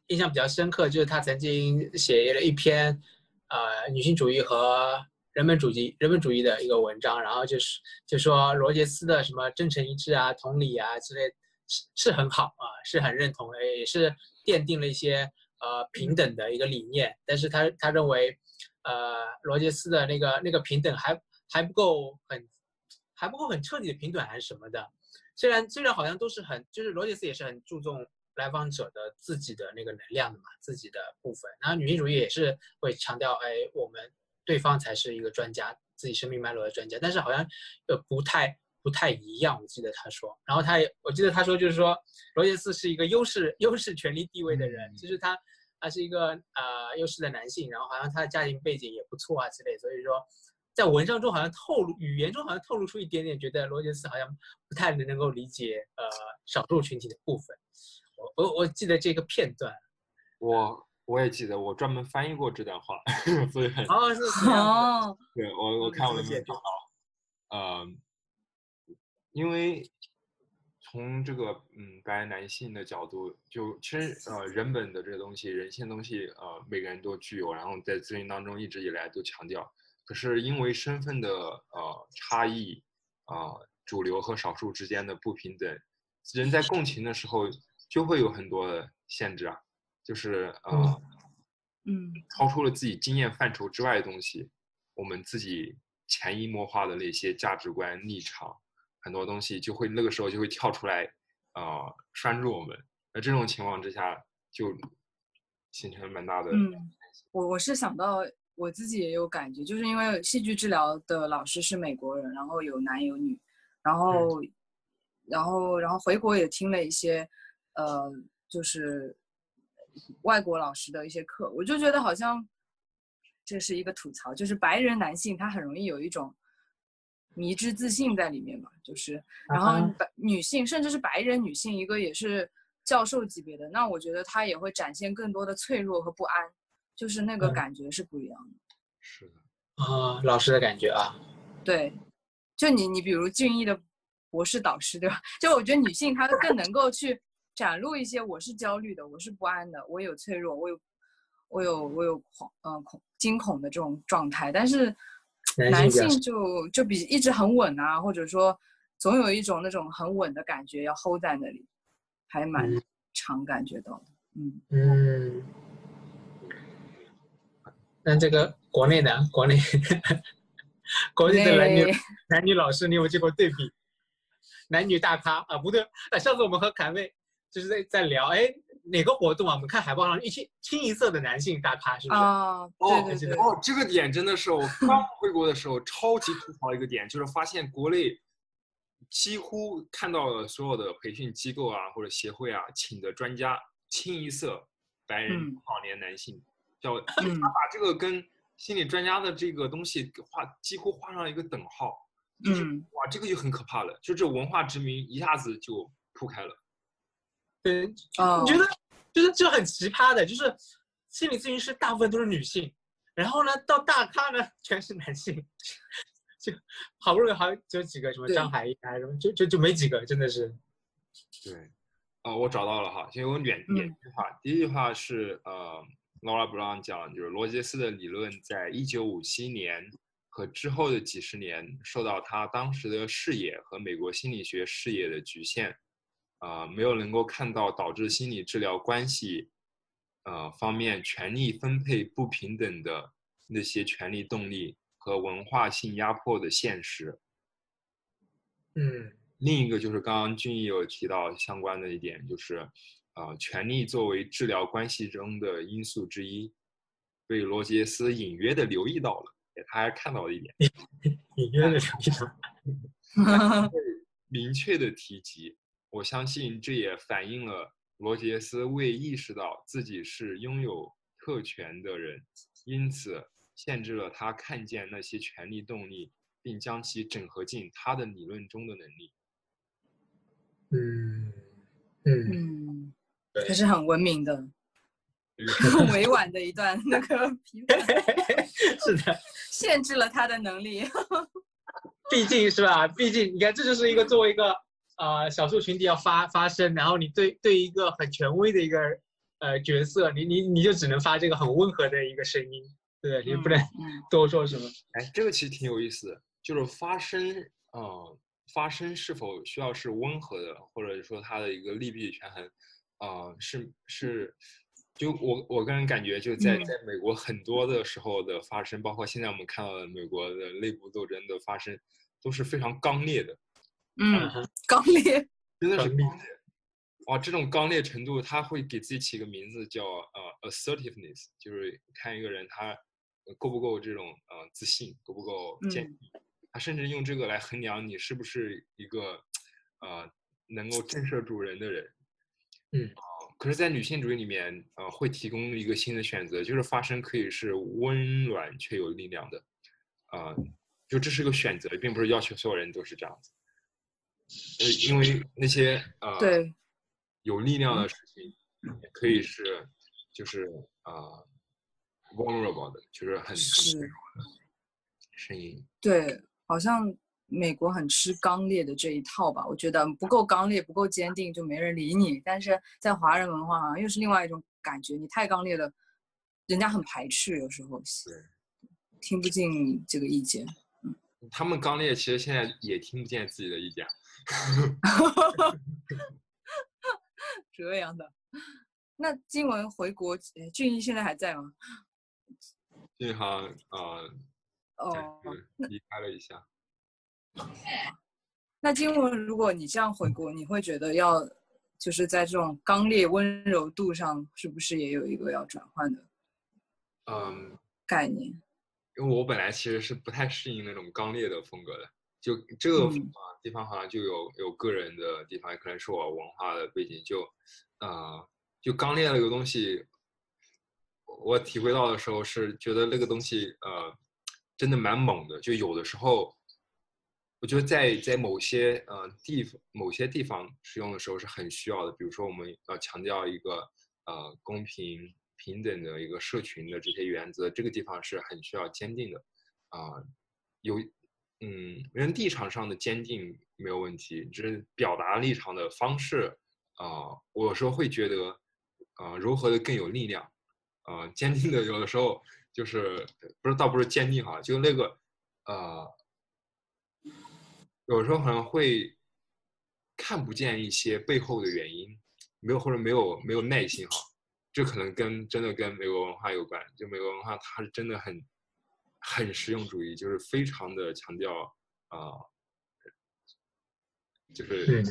印象比较深刻，就是她曾经写了一篇呃女性主义和人本主义人本主义的一个文章，然后就是就说罗杰斯的什么真诚一致啊、同理啊之类是是很好啊，是很认同的，也是奠定了一些呃平等的一个理念，但是他他认为呃罗杰斯的那个那个平等还还不够很还不够很彻底的平等还是什么的。虽然虽然好像都是很，就是罗杰斯也是很注重来访者的自己的那个能量的嘛，自己的部分。然后女性主义也是会强调，哎，我们对方才是一个专家，自己生命脉络的专家。但是好像呃不太不太一样，我记得他说。然后他也我记得他说就是说，罗杰斯是一个优势优势权力地位的人，嗯就是他他是一个呃优势的男性，然后好像他的家庭背景也不错啊之类，所以说。在文章中好像透露，语言中好像透露出一点点，觉得罗杰斯好像不太能够理解呃少数群体的部分。我我我记得这个片段。我我也记得，我专门翻译过这段话，所以很哦，是。哦，对我我看我能不这么解读能找到。呃，因为从这个嗯白人男性的角度，就其实呃人本的这个东西，人性的东西，呃每个人都具有，然后在咨询当中一直以来都强调。可是因为身份的呃差异，啊、主流和少数之间的不平等，人在共情的时候就会有很多的限制啊，就是呃。嗯嗯超出了自己经验范畴之外的东西，我们自己潜移默化的那些价值观、立场，很多东西就会那个时候就会跳出来，呃，拴住我们。那这种情况之下，就形成了蛮大的。嗯，我我是想到我自己也有感觉，就是因为戏剧治疗的老师是美国人，然后有男有女，然后然后然后回国也听了一些，呃，就是外国老师的一些课，我就觉得好像这是一个吐槽，就是白人男性他很容易有一种迷之自信在里面嘛，就是然后白女性甚至是白人女性一个也是教授级别的，那我觉得她也会展现更多的脆弱和不安，就是那个嗯。感觉是不一样的。是的，啊，老师的感觉啊，对，就你你比如俊逸的博士导师对吧？就我觉得女性她更能够去展露一些我是焦虑的，我是不安的，我有脆弱，我有我有我有恐呃恐惊恐的这种状态，但是男男性就就比一直很稳啊，或者说总有一种那种很稳的感觉要 hold 在那里，还蛮嗯。常感觉到的。嗯，嗯，那这个国内的？国内 国内的男女 男女老师，你有见过对比？男女大咖啊，不对，啊，上次我们和凯妹就是在在聊，哎，哪个活动啊？我们看海报上一清清一色的男性大咖，是不是？啊，哦对对对，哦，这个点真的是我刚回国的时候超级吐槽一个点，就是发现国内几乎看到了所有的培训机构啊或者协会啊请的专家清一色白人老年男性，他把这个跟心理专家的这个东西画几乎画上了一个等号，就是、嗯哇，这个就很可怕了，就这文化殖民一下子就铺开了。对，哦你觉得就是就很奇葩的，就是心理咨询师大部分都是女性，然后呢，到大咖呢全是男性，就好不容易好有几个什么张海英啊什么，就就就没几个，真的是。对，呃，我找到了哈，先有两嗯两句话。第一句话是呃，Laura Brown 讲，就是罗杰斯的理论在一九五七年和之后的几十年受到他当时的视野和美国心理学视野的局限，呃，没有能够看到导致心理治疗关系呃方面权力分配不平等的那些权力动力和文化性压迫的现实。嗯另一个就是刚刚俊逸有提到相关的一点，就是，呃，权力作为治疗关系中的因素之一，被罗杰斯隐约的留意到了，哎他还看到了一点，隐约的留意到。明确的提及。我相信这也反映了罗杰斯未意识到自己是拥有特权的人，因此限制了他看见那些权力动力，并将其整合进他的理论中的能力。嗯嗯，还是很文明的，很委婉的一段那个批判，是的，限制了他的能力。毕竟是吧？毕竟你看，这就是一个作为一个呃少数群体要发发声，然后你对对一个很权威的一个呃角色，你你你就只能发这个很温和的一个声音，对？你不能嗯多说什么。哎，这个其实挺有意思的，就是发声，呃，发声是否需要是温和的，或者说它的一个利弊权衡，呃，是是，就我我个人感觉，就在嗯在美国很多的时候的发生，包括现在我们看到的美国的内部斗争的发生，都是非常刚烈的，嗯，哼刚烈。真的是刚烈。哇，这种刚烈程度，他会给自己起个名字叫呃 assertiveness，就是看一个人他呃够不够这种呃自信，够不够坚嗯毅。他甚至用这个来衡量你是不是一个呃能够震慑住人的人。嗯。呃可是，在女性主义里面，呃，会提供一个新的选择，就是发声可以是温暖却有力量的，呃，就这是个选择，并不是要求所有人都是这样子。呃，因为那些呃对，有力量的事情，也可以是就是呃 vulnerable 的，就是很很是。脆弱的声音。对，好像美国很吃刚烈的这一套吧。我觉得不够刚烈、不够坚定，就没人理你。但是在华人文化好像又是另外一种感觉，你太刚烈了，人家很排斥，有时候听不进这个意见。他们刚烈，其实现在也听不见自己的意见。这样的。那金文回国，呃俊逸现在还在吗？银行呃暂哦，离开了一下。那金文，如果你这样回顾，你会觉得要就是在这种刚烈温柔度上，是不是也有一个要转换的嗯，概念？因为我本来其实是不太适应那种刚烈的风格的，就这个地方好像就有有个人的地方，也可能是我文化的背景，就呃就刚练了一个东西，我体会到的时候是觉得那个东西呃真的蛮猛的，就有的时候。我觉得在在某些呃地方某些地方使用的时候是很需要的，比如说我们要强调一个呃公平平等的一个社群的这些原则，这个地方是很需要坚定的，啊、有嗯人立场上的坚定没有问题，只是表达立场的方式啊、我有时候会觉得啊、柔和的更有力量，啊、坚定的有的时候就是不是倒不是坚定哈，就那个呃。有时候可能会看不见一些背后的原因，没有或者没有没有耐心哈，这可能跟真的跟美国文化有关。就美国文化它是真的很很实用主义，就是非常的强调啊、呃就是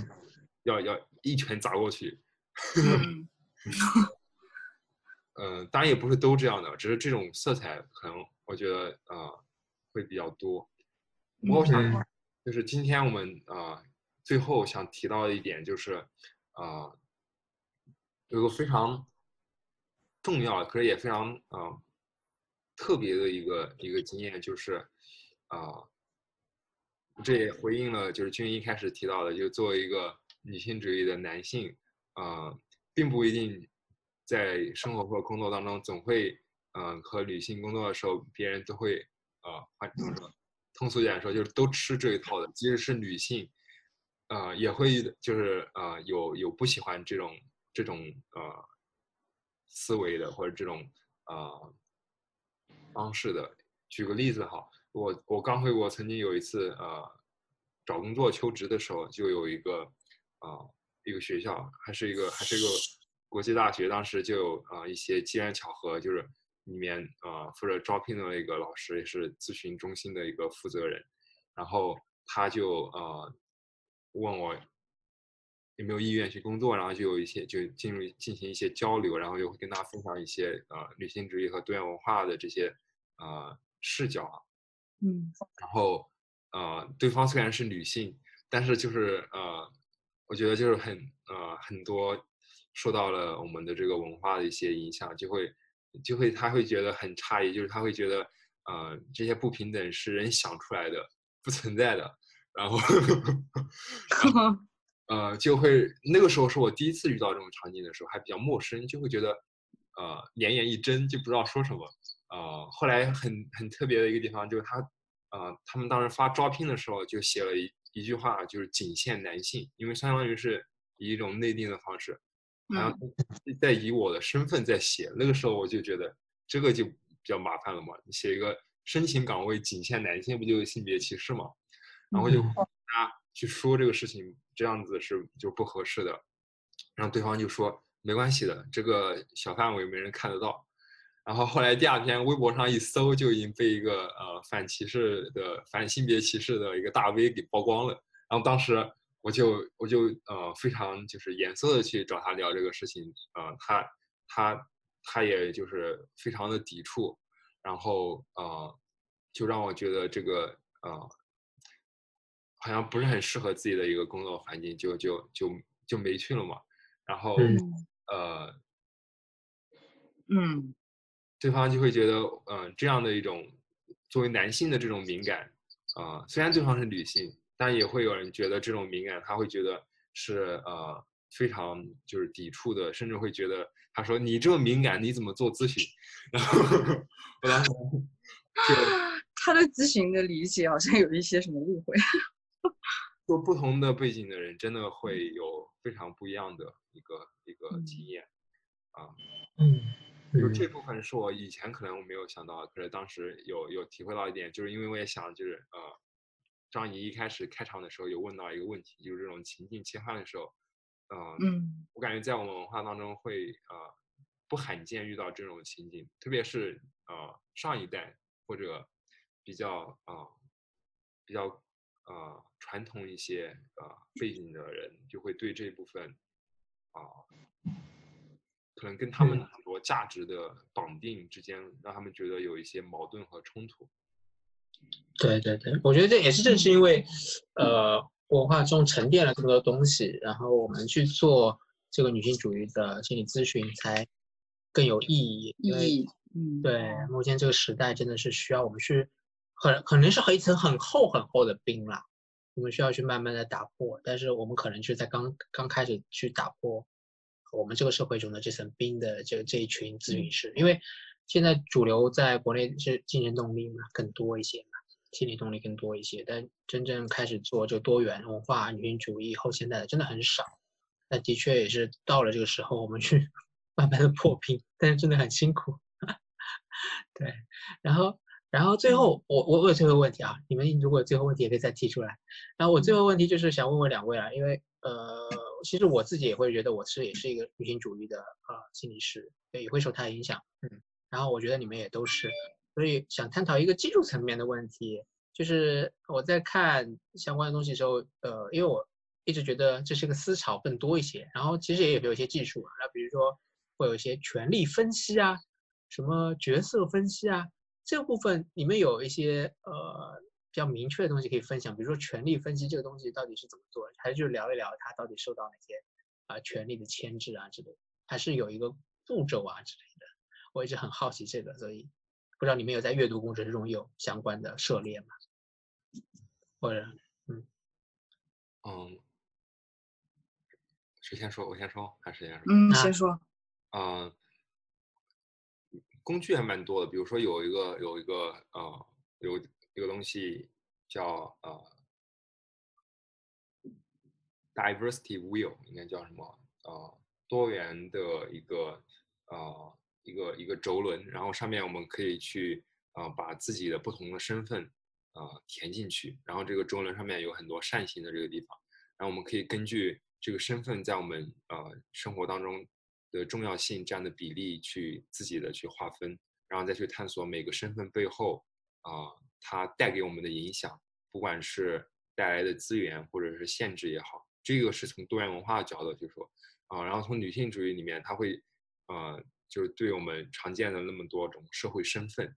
要要一拳砸过去。嗯呃，当然也不是都这样的，只是这种色彩可能我觉得呃会比较多。不过我想嗯就是今天我们啊、最后想提到的一点就是啊、呃有个非常重要，可是也非常啊、特别的一个一个经验，就是啊、这也回应了就是君一开始提到的，就作为一个女性主义的男性，啊，并不一定在生活或工作当中总会，嗯、和女性工作的时候，别人都会，啊，换怎么说？通俗点说，就是都吃这一套的，即使是女性，呃，也会就是呃有有不喜欢这种这种呃思维的或者这种呃方式的。举个例子哈，我我刚回国，曾经有一次呃找工作求职的时候，就有一个呃一个学校，还是一个还是一个国际大学，当时就有呃一些机缘巧合，就是里面呃负责招聘的一个老师，也是咨询中心的一个负责人，然后他就呃问我有没有意愿去工作，然后就有一些就进入进行一些交流，然后就会跟大家分享一些呃女性主义和多元文化的这些呃视角啊，嗯。然后呃对方虽然是女性，但是就是呃我觉得就是很呃很多受到了我们的这个文化的一些影响，就会就会他会觉得很诧异，就是他会觉得呃这些不平等是人想出来的，不存在的，然后然 后呃，就会那个时候是我第一次遇到这种场景的时候，还比较陌生，就会觉得呃眼眼一睁，就不知道说什么。呃，后来很很特别的一个地方就是他呃他们当时发招聘的时候就写了一一句话，就是仅限男性，因为相当于是以一种内定的方式，好像在以我的身份在写。那个时候我就觉得这个就比较麻烦了嘛，你写一个申请岗位仅限男性，不就是性别歧视嘛？然后就嗯他去说这个事情，这样子是就不合适的。然后对方就说没关系的，这个小范围没人看得到。然后后来第二天微博上一搜，就已经被一个呃反歧视的反性别歧视的一个大 V 给曝光了。然后当时我就我就呃非常就是严肃的去找他聊这个事情，呃他他他也就是非常的抵触，然后呃就让我觉得这个呃好像不是很适合自己的一个工作环境，就就就就没去了嘛。然后嗯呃嗯对方就会觉得，呃，这样的一种作为男性的这种敏感，呃，虽然对方是女性，但也会有人觉得这种敏感，他会觉得是呃非常就是抵触的，甚至会觉得他说你这么敏感，你怎么做咨询？然后我当时就 他对咨询的理解好像有一些什么误会。做不同的背景的人，真的会有非常不一样的一个一个嗯经验啊。嗯，就嗯这部分是我以前可能我没有想到的，可是当时有有体会到一点，就是因为我也想，就是呃，张怡一开始开场的时候有问到一个问题，就是这种情境切换的时候，呃，嗯我感觉在我们文化当中会呃不罕见遇到这种情景，特别是呃上一代或者比较呃比较呃传统一些呃背景的人，就会对这部分啊、可能跟他们很多价值的绑定之间，让他们觉得有一些矛盾和冲突。对对对，我觉得这也是正是因为，呃，文化中沉淀了这么多东西，然后我们去做这个女性主义的心理咨询才更有意义。意义，嗯，对，目前这个时代真的是需要我们去，很可能是和一层很厚很厚的冰啦，我们需要去慢慢的打破。但是我们可能就在刚刚开始去打破我们这个社会中的这层冰的这这一群咨询师，因为现在主流在国内是竞争动力嘛更多一些嘛。心理动力更多一些，但真正开始做这个多元文化、女性主义、后现代的真的很少。那的确也是到了这个时候，我们去 慢慢的破冰，但是真的很辛苦。对，然后，然后最后我我我有最后问题啊，你们如果有最后问题也可以再提出来。然后我最后问题就是想问问两位啊，因为呃，其实我自己也会觉得我是也是一个女性主义的呃心理师，也会受它影响。嗯，然后我觉得你们也都是。所以想探讨一个技术层面的问题，就是我在看相关的东西的时候，呃，因为我一直觉得这是个思潮更多一些，然后其实也有有一些技术啊，那比如说会有一些权力分析啊，什么角色分析啊，这个部分你们有一些呃比较明确的东西可以分享，比如说权力分析这个东西到底是怎么做，还是就聊一聊它到底受到哪些啊权力的牵制啊之类，还是有一个步骤啊之类的，我一直很好奇这个，所以。不知道你们有在阅读工程中有相关的涉猎吗？或者，嗯，嗯，谁先说？我先说还是谁先说？嗯，先说。嗯，工具还蛮多的，比如说有一个有一个呃有一个东西叫呃 diversity wheel，应该叫什么？呃，多元的一个呃。一个一个轴轮，然后上面我们可以去啊把自己的不同的身份啊填进去，然后这个轴轮上面有很多扇形的这个地方，然后我们可以根据这个身份在我们呃生活当中的重要性这样的比例去自己的去划分，然后再去探索每个身份背后啊它带给我们的影响，不管是带来的资源或者是限制也好，这个是从多元文化的角度去说啊，然后从女性主义里面，它会呃。就是对我们常见的那么多种社会身份，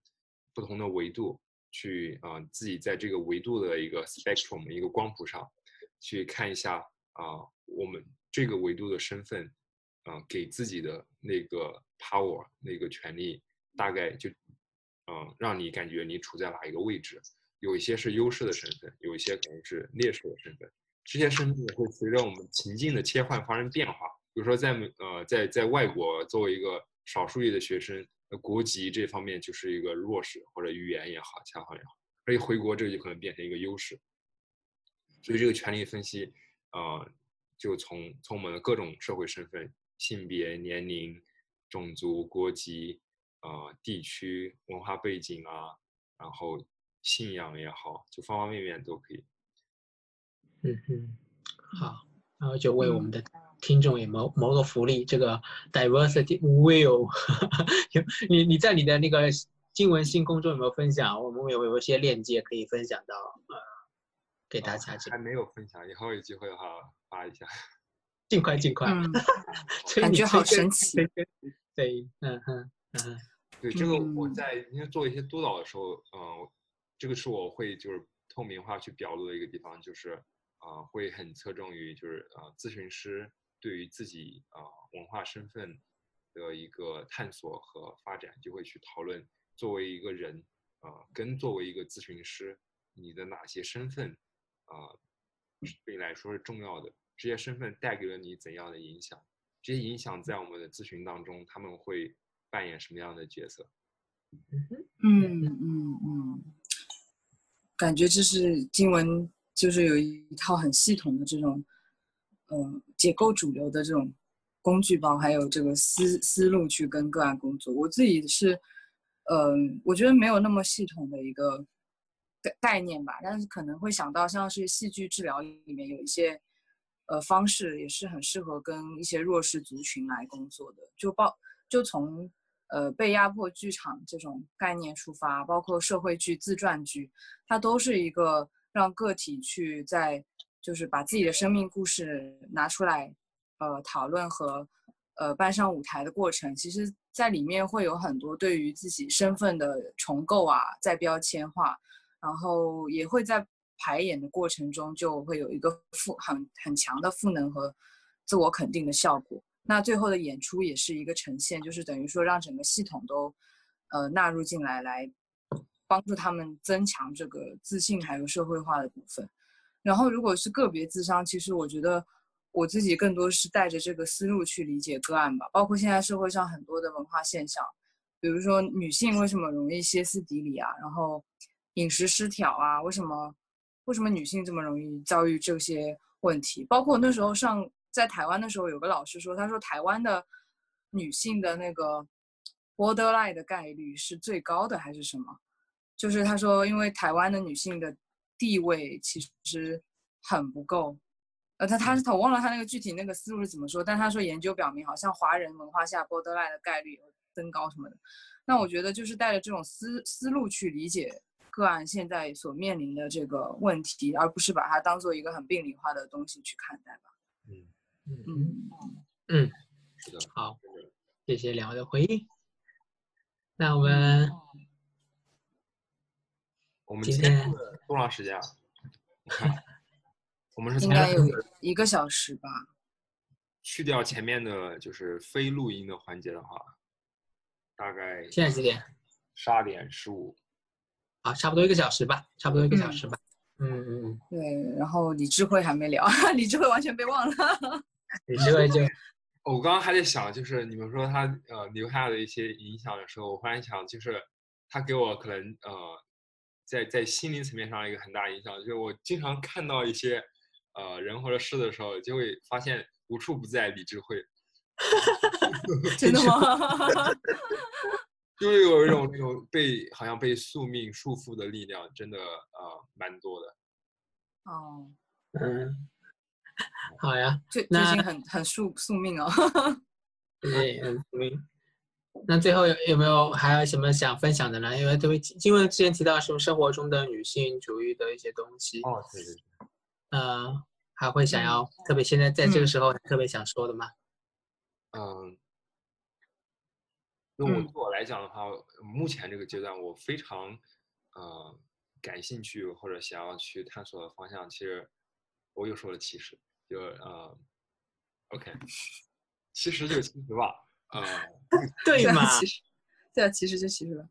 不同的维度去啊，自己在这个维度的一个 spectrum 一个光谱上，去看一下啊，我们这个维度的身份，啊，给自己的那个 power 那个权利，大概就，嗯，让你感觉你处在哪一个位置？有一些是优势的身份，有一些可能是劣势的身份，这些身份会随着我们情境的切换发生变化。比如说在呃在在外国作为一个少数裔的学生，国籍这方面就是一个弱势，或者语言也好，恰好也好，而且回国这个就可能变成一个优势。所以这个权力分析，呃，就从从我们的各种社会身份、性别、年龄、种族、国籍、呃地区、文化背景啊，然后信仰也好，就方方面面都可以。嗯嗯，好，然后就为我们的。听众也谋谋个福利，这个 diversity will，你你在你的那个经文新工作有没有分享？我们有有一些链接可以分享到呃给大家。还没有分享，以后有机会的话发一下。尽快尽快。感觉好神奇。对，嗯哼嗯哼。对这个，我在因为做一些督导的时候，嗯，这个是我会就是透明化去表露的一个地方，就是啊，会很侧重于就是啊咨询师。对于自己啊文化身份的一个探索和发展，就会去讨论作为一个人啊，跟作为一个咨询师，你的哪些身份啊对你来说是重要的？这些身份带给了你怎样的影响？这些影响在我们的咨询当中，他们会扮演什么样的角色？嗯嗯嗯，感觉这是经文，就是有一套很系统的这种。嗯，解构主流的这种工具包，还有这个思思路去跟个案工作。我自己是，嗯，我觉得没有那么系统的一个概概念吧，但是可能会想到像是戏剧治疗里面有一些呃方式，也是很适合跟一些弱势族群来工作的。就包就从呃被压迫剧场这种概念出发，包括社会剧、自传剧，它都是一个让个体去在。就是把自己的生命故事拿出来，呃，讨论和呃搬上舞台的过程，其实在里面会有很多对于自己身份的重构啊，再标签化，然后也会在排演的过程中就会有一个赋很很强的赋能和自我肯定的效果。那最后的演出也是一个呈现，就是等于说让整个系统都呃纳入进来，来帮助他们增强这个自信还有社会化的部分。然后如果是个别自伤，其实我觉得我自己更多是带着这个思路去理解个案吧，包括现在社会上很多的文化现象，比如说女性为什么容易歇斯底里啊，然后饮食失调啊，为什么为什么女性这么容易遭遇这些问题？包括那时候上。在台湾的时候，有个老师说，他说台湾的女性的那个 borderline 的概率是最高的，还是什么？就是他说，因为台湾的女性的地位其实很不够。呃，他他是我忘了他那个具体那个思路是怎么说，但他说研究表明，好像华人文化下 borderline 的概率有增高什么的。那我觉得就是带着这种思思路去理解个案现在所面临的这个问题，而不是把它当做一个很病理化的东西去看待吧。嗯。嗯嗯，嗯，好，谢谢两位的回应。那我们我们今天多长时间啊？我们是应该有一个小时吧。去掉前面的就是非录音的环节的话，大概现在几点？十二点十五。啊，差不多一个小时吧，差不多一个小时吧。嗯嗯嗯。对，然后李智慧还没聊，李智慧完全被忘了。李智慧就，我刚刚还在想，就是你们说他呃留下的一些影响的时候，我忽然想，就是他给我可能呃在在心灵层面上一个很大影响，就是我经常看到一些呃人或者事的时候，就会发现无处不在李智慧。真的吗？就是有一种那种被好像被宿命束缚的力量，真的呃蛮多的。哦，嗯。好呀，最最近很很宿宿命哦。对，很宿命。那最后有有没有还有什么想分享的呢？因为这位因为之前提到什么生活中的女性主义的一些东西。哦，对对对。嗯，还会想要特别现在在这个时候特别想说的吗？嗯，那我对我来讲的话，目前这个阶段我非常呃感兴趣或者想要去探索的方向，其实我又说了 其实。就呃，OK，其实就其实吧，呃，对嘛？其实，对啊，其实就其实吧。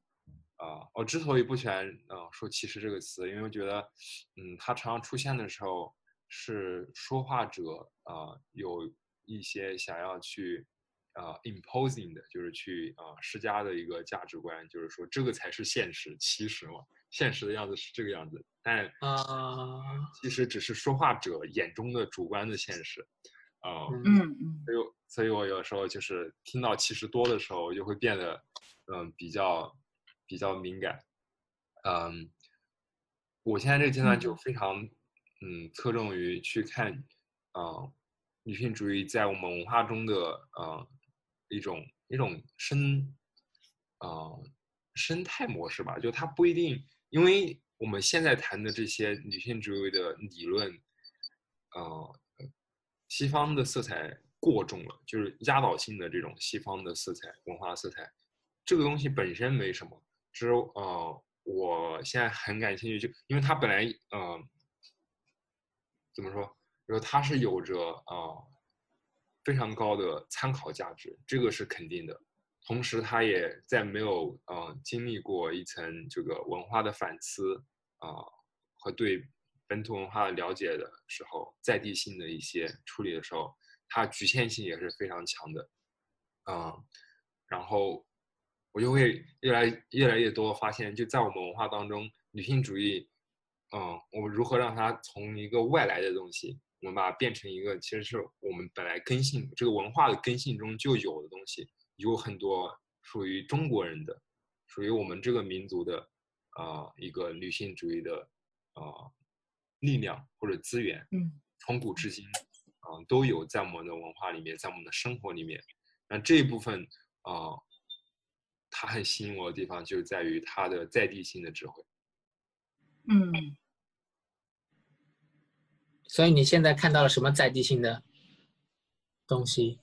啊，我之所以不喜欢呃说“其实”这个词，因为我觉得，嗯，它常常出现的时候是说话者呃有一些想要去呃 imposing 的，就是去啊施加的一个价值观，就是说这个才是现实，其实嘛。现实的样子是这个样子，但啊，其实只是说话者眼中的主观的现实，啊，嗯。嗯，所以所以我有时候就是听到其实多的时候，我就会变得嗯比较比较敏感，嗯，我现在这个阶段就非常嗯侧重于去看啊女性主义在我们文化中的呃一种一种生啊生态模式吧，就它不一定。因为我们现在谈的这些女性主义的理论，呃，西方的色彩过重了，就是压倒性的这种西方的色彩、文化色彩，这个东西本身没什么。只是呃，我现在很感兴趣，就因为它本来呃，怎么说？就是它是有着呃非常高的参考价值，这个是肯定的。同时，他也在没有呃经历过一层这个文化的反思啊和对本土文化了解的时候，在地性的一些处理的时候，它局限性也是非常强的，嗯，然后我就会越来越来越多发现，就在我们文化当中，女性主义，嗯，我们如何让它从一个外来的东西，我们把它变成一个其实是我们本来根性这个文化的根性中就有的东西。有很多属于中国人的，属于我们这个民族的，啊，一个女性主义的，啊，力量或者资源，嗯，从古至今，啊，都有在我们的文化里面，在我们的生活里面。那这一部分，啊，它很吸引我的地方就在于它的在地性的智慧。嗯，所以你现在看到了什么在地性的东西？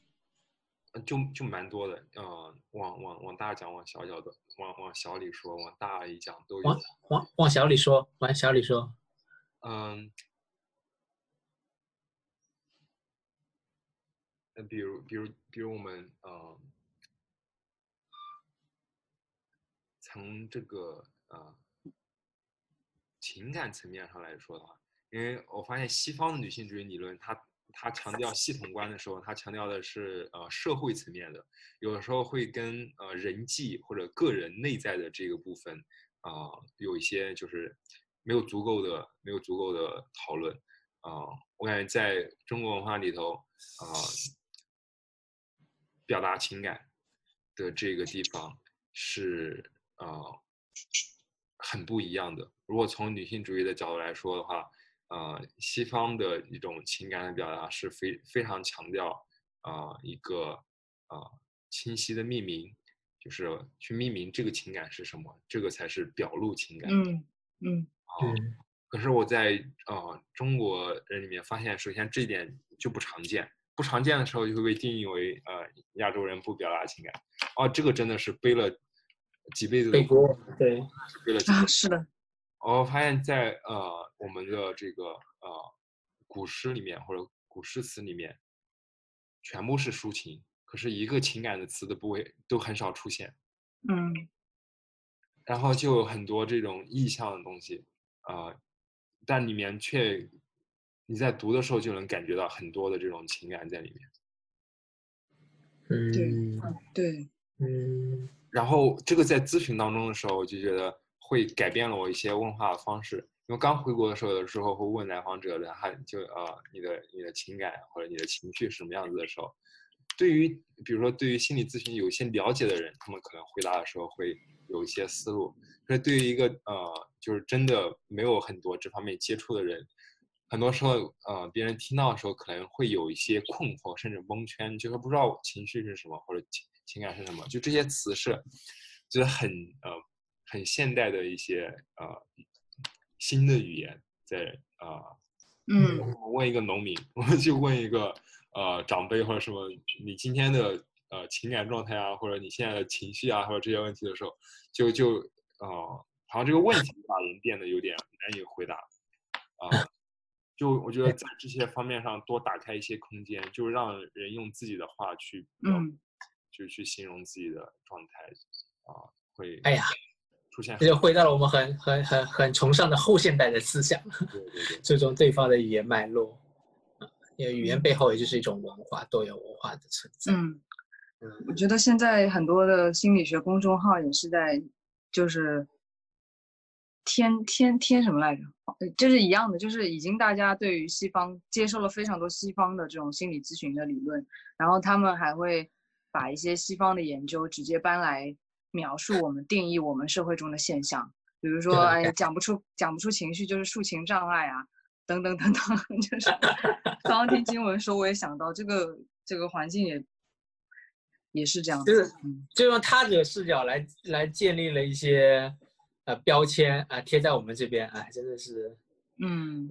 呃就就蛮多的，呃，往往往大讲，往小讲的，往往小里说，往大里讲都有往。往往小里说，往小里说。嗯，那比如比如比如我们呃，从这个呃情感层面上来说的话，因为我发现西方的女性主义理论，它它强调系统观的时候，它强调的是呃社会层面的，有的时候会跟呃人际或者个人内在的这个部分啊、有一些就是没有足够的没有足够的讨论啊、我感觉在中国文化里头啊、表达情感的这个地方是呃很不一样的。如果从女性主义的角度来说的话，呃，西方的一种情感的表达是非非常强调啊、一个呃清晰的命名，就是去命名这个情感是什么，这个才是表露情感。嗯嗯啊嗯可是我在呃中国人里面发现，首先这一点就不常见，不常见的时候就会被定义为呃亚洲人不表达情感。哦，这个真的是背了几辈子的背锅，对，背了。几辈啊，是的，我发现在呃我们的这个呃古诗里面或者古诗词里面，全部是抒情，可是一个情感的词都不会都很少出现。嗯。然后就有很多这种意象的东西，啊，但里面却你在读的时候就能感觉到很多的这种情感在里面。嗯对，嗯然后这个在咨询当中的时候，我就觉得会改变了我一些问话的方式。因为刚回国的时候，有的时候会问来访者的，他就呃你的你的情感或者你的情绪是什么样子的时候，对于比如说对于心理咨询有一些了解的人，他们可能回答的时候会有一些思路。可是对于一个呃就是真的没有很多这方面接触的人，很多时候呃别人听到的时候可能会有一些困惑，甚至蒙圈，就是不知道情绪是什么或者情情感是什么。就这些词是就是很呃很现代的一些呃新的语言在啊。呃嗯我问一个农民，我们就问一个呃长辈或者什么，你今天的呃情感状态啊，或者你现在的情绪啊，或者这些问题的时候，就就呃，好像这个问题把人变得有点难以回答。啊、就我觉得在这些方面上多打开一些空间，就让人用自己的话去嗯。就去形容自己的状态啊、会哎呀，出现这就回到了我们很很很很崇尚的后现代的思想，对对对。方的语言脉络，啊因为语言背后也就是一种文化，多元文化的存在。嗯，嗯我觉得现在很多的心理学公众号也是在，就是添添添什么来着？呃就是一样的，就是已经大家对于西方接受了非常多西方的这种心理咨询的理论，然后他们还会把一些西方的研究直接搬来描述我们、定义我们社会中的现象，比如说，对哎，讲不出讲不出情绪就是抒情障碍啊，等等等等，就是刚刚听经文说，我也想到这个这个环境也也是这样子，就是用他者视角来来建立了一些呃标签啊、贴在我们这边，哎，真的是，嗯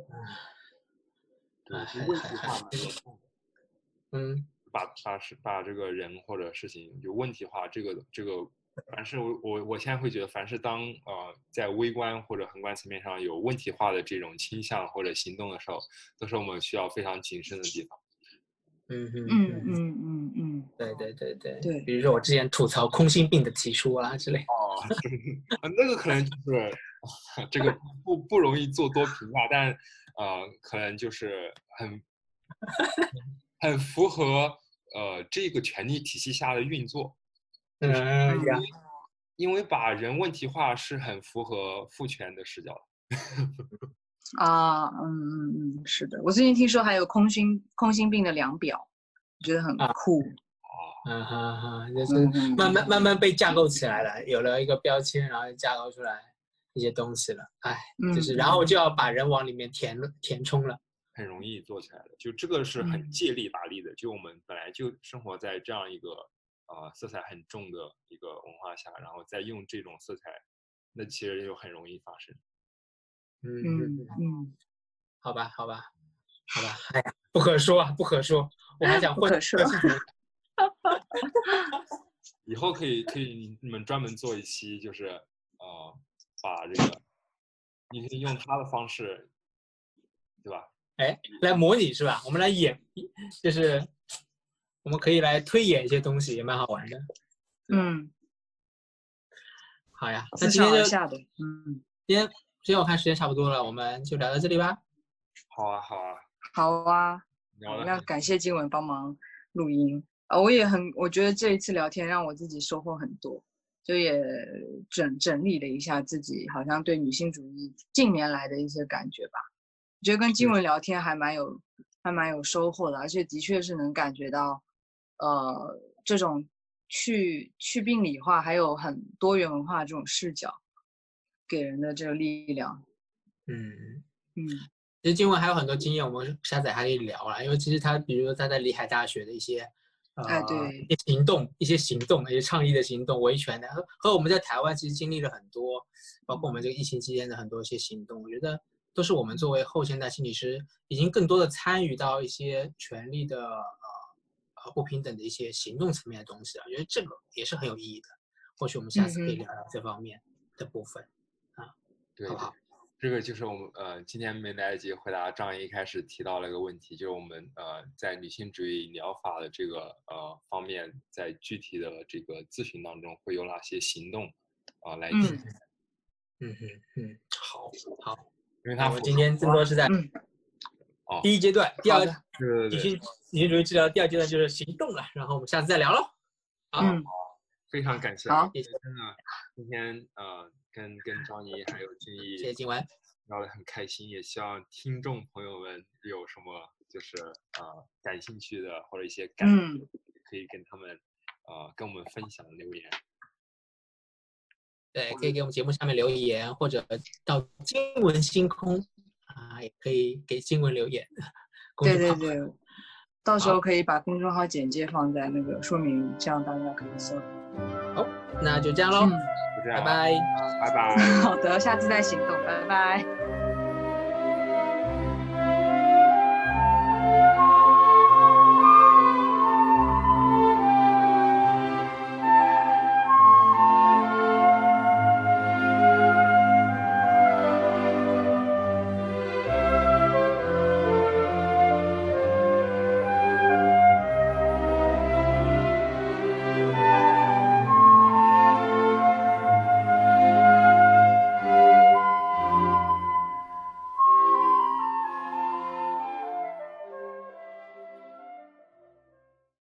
对，问题化。嗯把把事把这个人或者事情有问题化，这个这个，凡是我我我现在会觉得，凡是当呃在微观或者宏观层面上有问题化的这种倾向或者行动的时候，都是我们需要非常谨慎的地方。嗯嗯嗯嗯嗯嗯，对对对对对比如说我之前吐槽空心病的提出啊之类，哦，那个可能就是 这个不不容易做多评价，但呃，可能就是很 很符合呃这个权力体系下的运作。嗯呀，因为把人问题化是很符合父权的视角的。啊，嗯嗯嗯，是的，我最近听说还有空心空心病的量表，我觉得很啊酷，嗯哈哈，就是慢慢慢慢被架构起来了，有了一个标签，然后就架构出来一些东西了，哎，就是嗯然后就要把人往里面填了填充了，很容易做起来的，就这个是很嗯借力打力的。就我们本来就生活在这样一个呃色彩很重的一个文化下，然后再用这种色彩，那其实就很容易发生。嗯嗯嗯，好吧，好吧，好吧，哎呀，不可说啊，不可说，我还想混不可说 以后可以可以你们专门做一期，就是呃，把这个你可以用他的方式，对吧？哎，来模拟是吧？我们来演，就是我们可以来推演一些东西，也蛮好玩的。嗯，好呀，那今天就下的，嗯，今天今天我看时间差不多了，我们就聊到这里吧。好啊，好啊，好啊，要感谢金文帮忙录音啊，我也很，我觉得这一次聊天让我自己收获很多，就也整整理了一下自己好像对女性主义近年来的一些感觉吧。我觉得跟金文聊天还蛮有还蛮有收获的，而且的确是能感觉到，呃，这种去去病理化还有很多元文化这种视角给人的这个力量。嗯，嗯其实经文还有很多经验，我们下载还可以聊啦。因为其实他，比如说他在里海大学的一些，呃，哎对一些行动、一些行动、一些倡议的行动、维权的，和和我们在台湾其实经历了很多，包括我们这个疫情期间的很多一些行动，我觉得都是我们作为后现代心理师，已经更多的参与到一些权利的不平等的一些行动层面的东西啊，我觉得这个也是很有意义的。或许我们下次可以聊聊这方面的部分，啊对好不好？这个就是我们呃今天没来得及回答张一开始提到了一个问题，就是我们呃在女性主义疗法的这个呃方面，在具体的这个咨询当中会有哪些行动啊、来进行？嗯嗯嗯嗯，好好。因为它符合那我们今天更多是在嗯哦。第一阶段，第二女性女性主义治疗第二阶段就是行动了，然后我们下次再聊喽。好，嗯，非常感谢，好。真的今天呃跟跟张妮还有金逸谢谢金文。聊得很开心，也希望听众朋友们有什么就是呃感兴趣的或者一些感嗯，可以跟他们呃跟我们分享留言。对，可以给我们节目下面留言，或者到金文星空啊，也可以给新闻留言。对对对，到时候可以把公众号简介放在那个说明，这样大家可以搜。那就这样喽，拜拜。拜拜。好的，下次再行动，拜拜。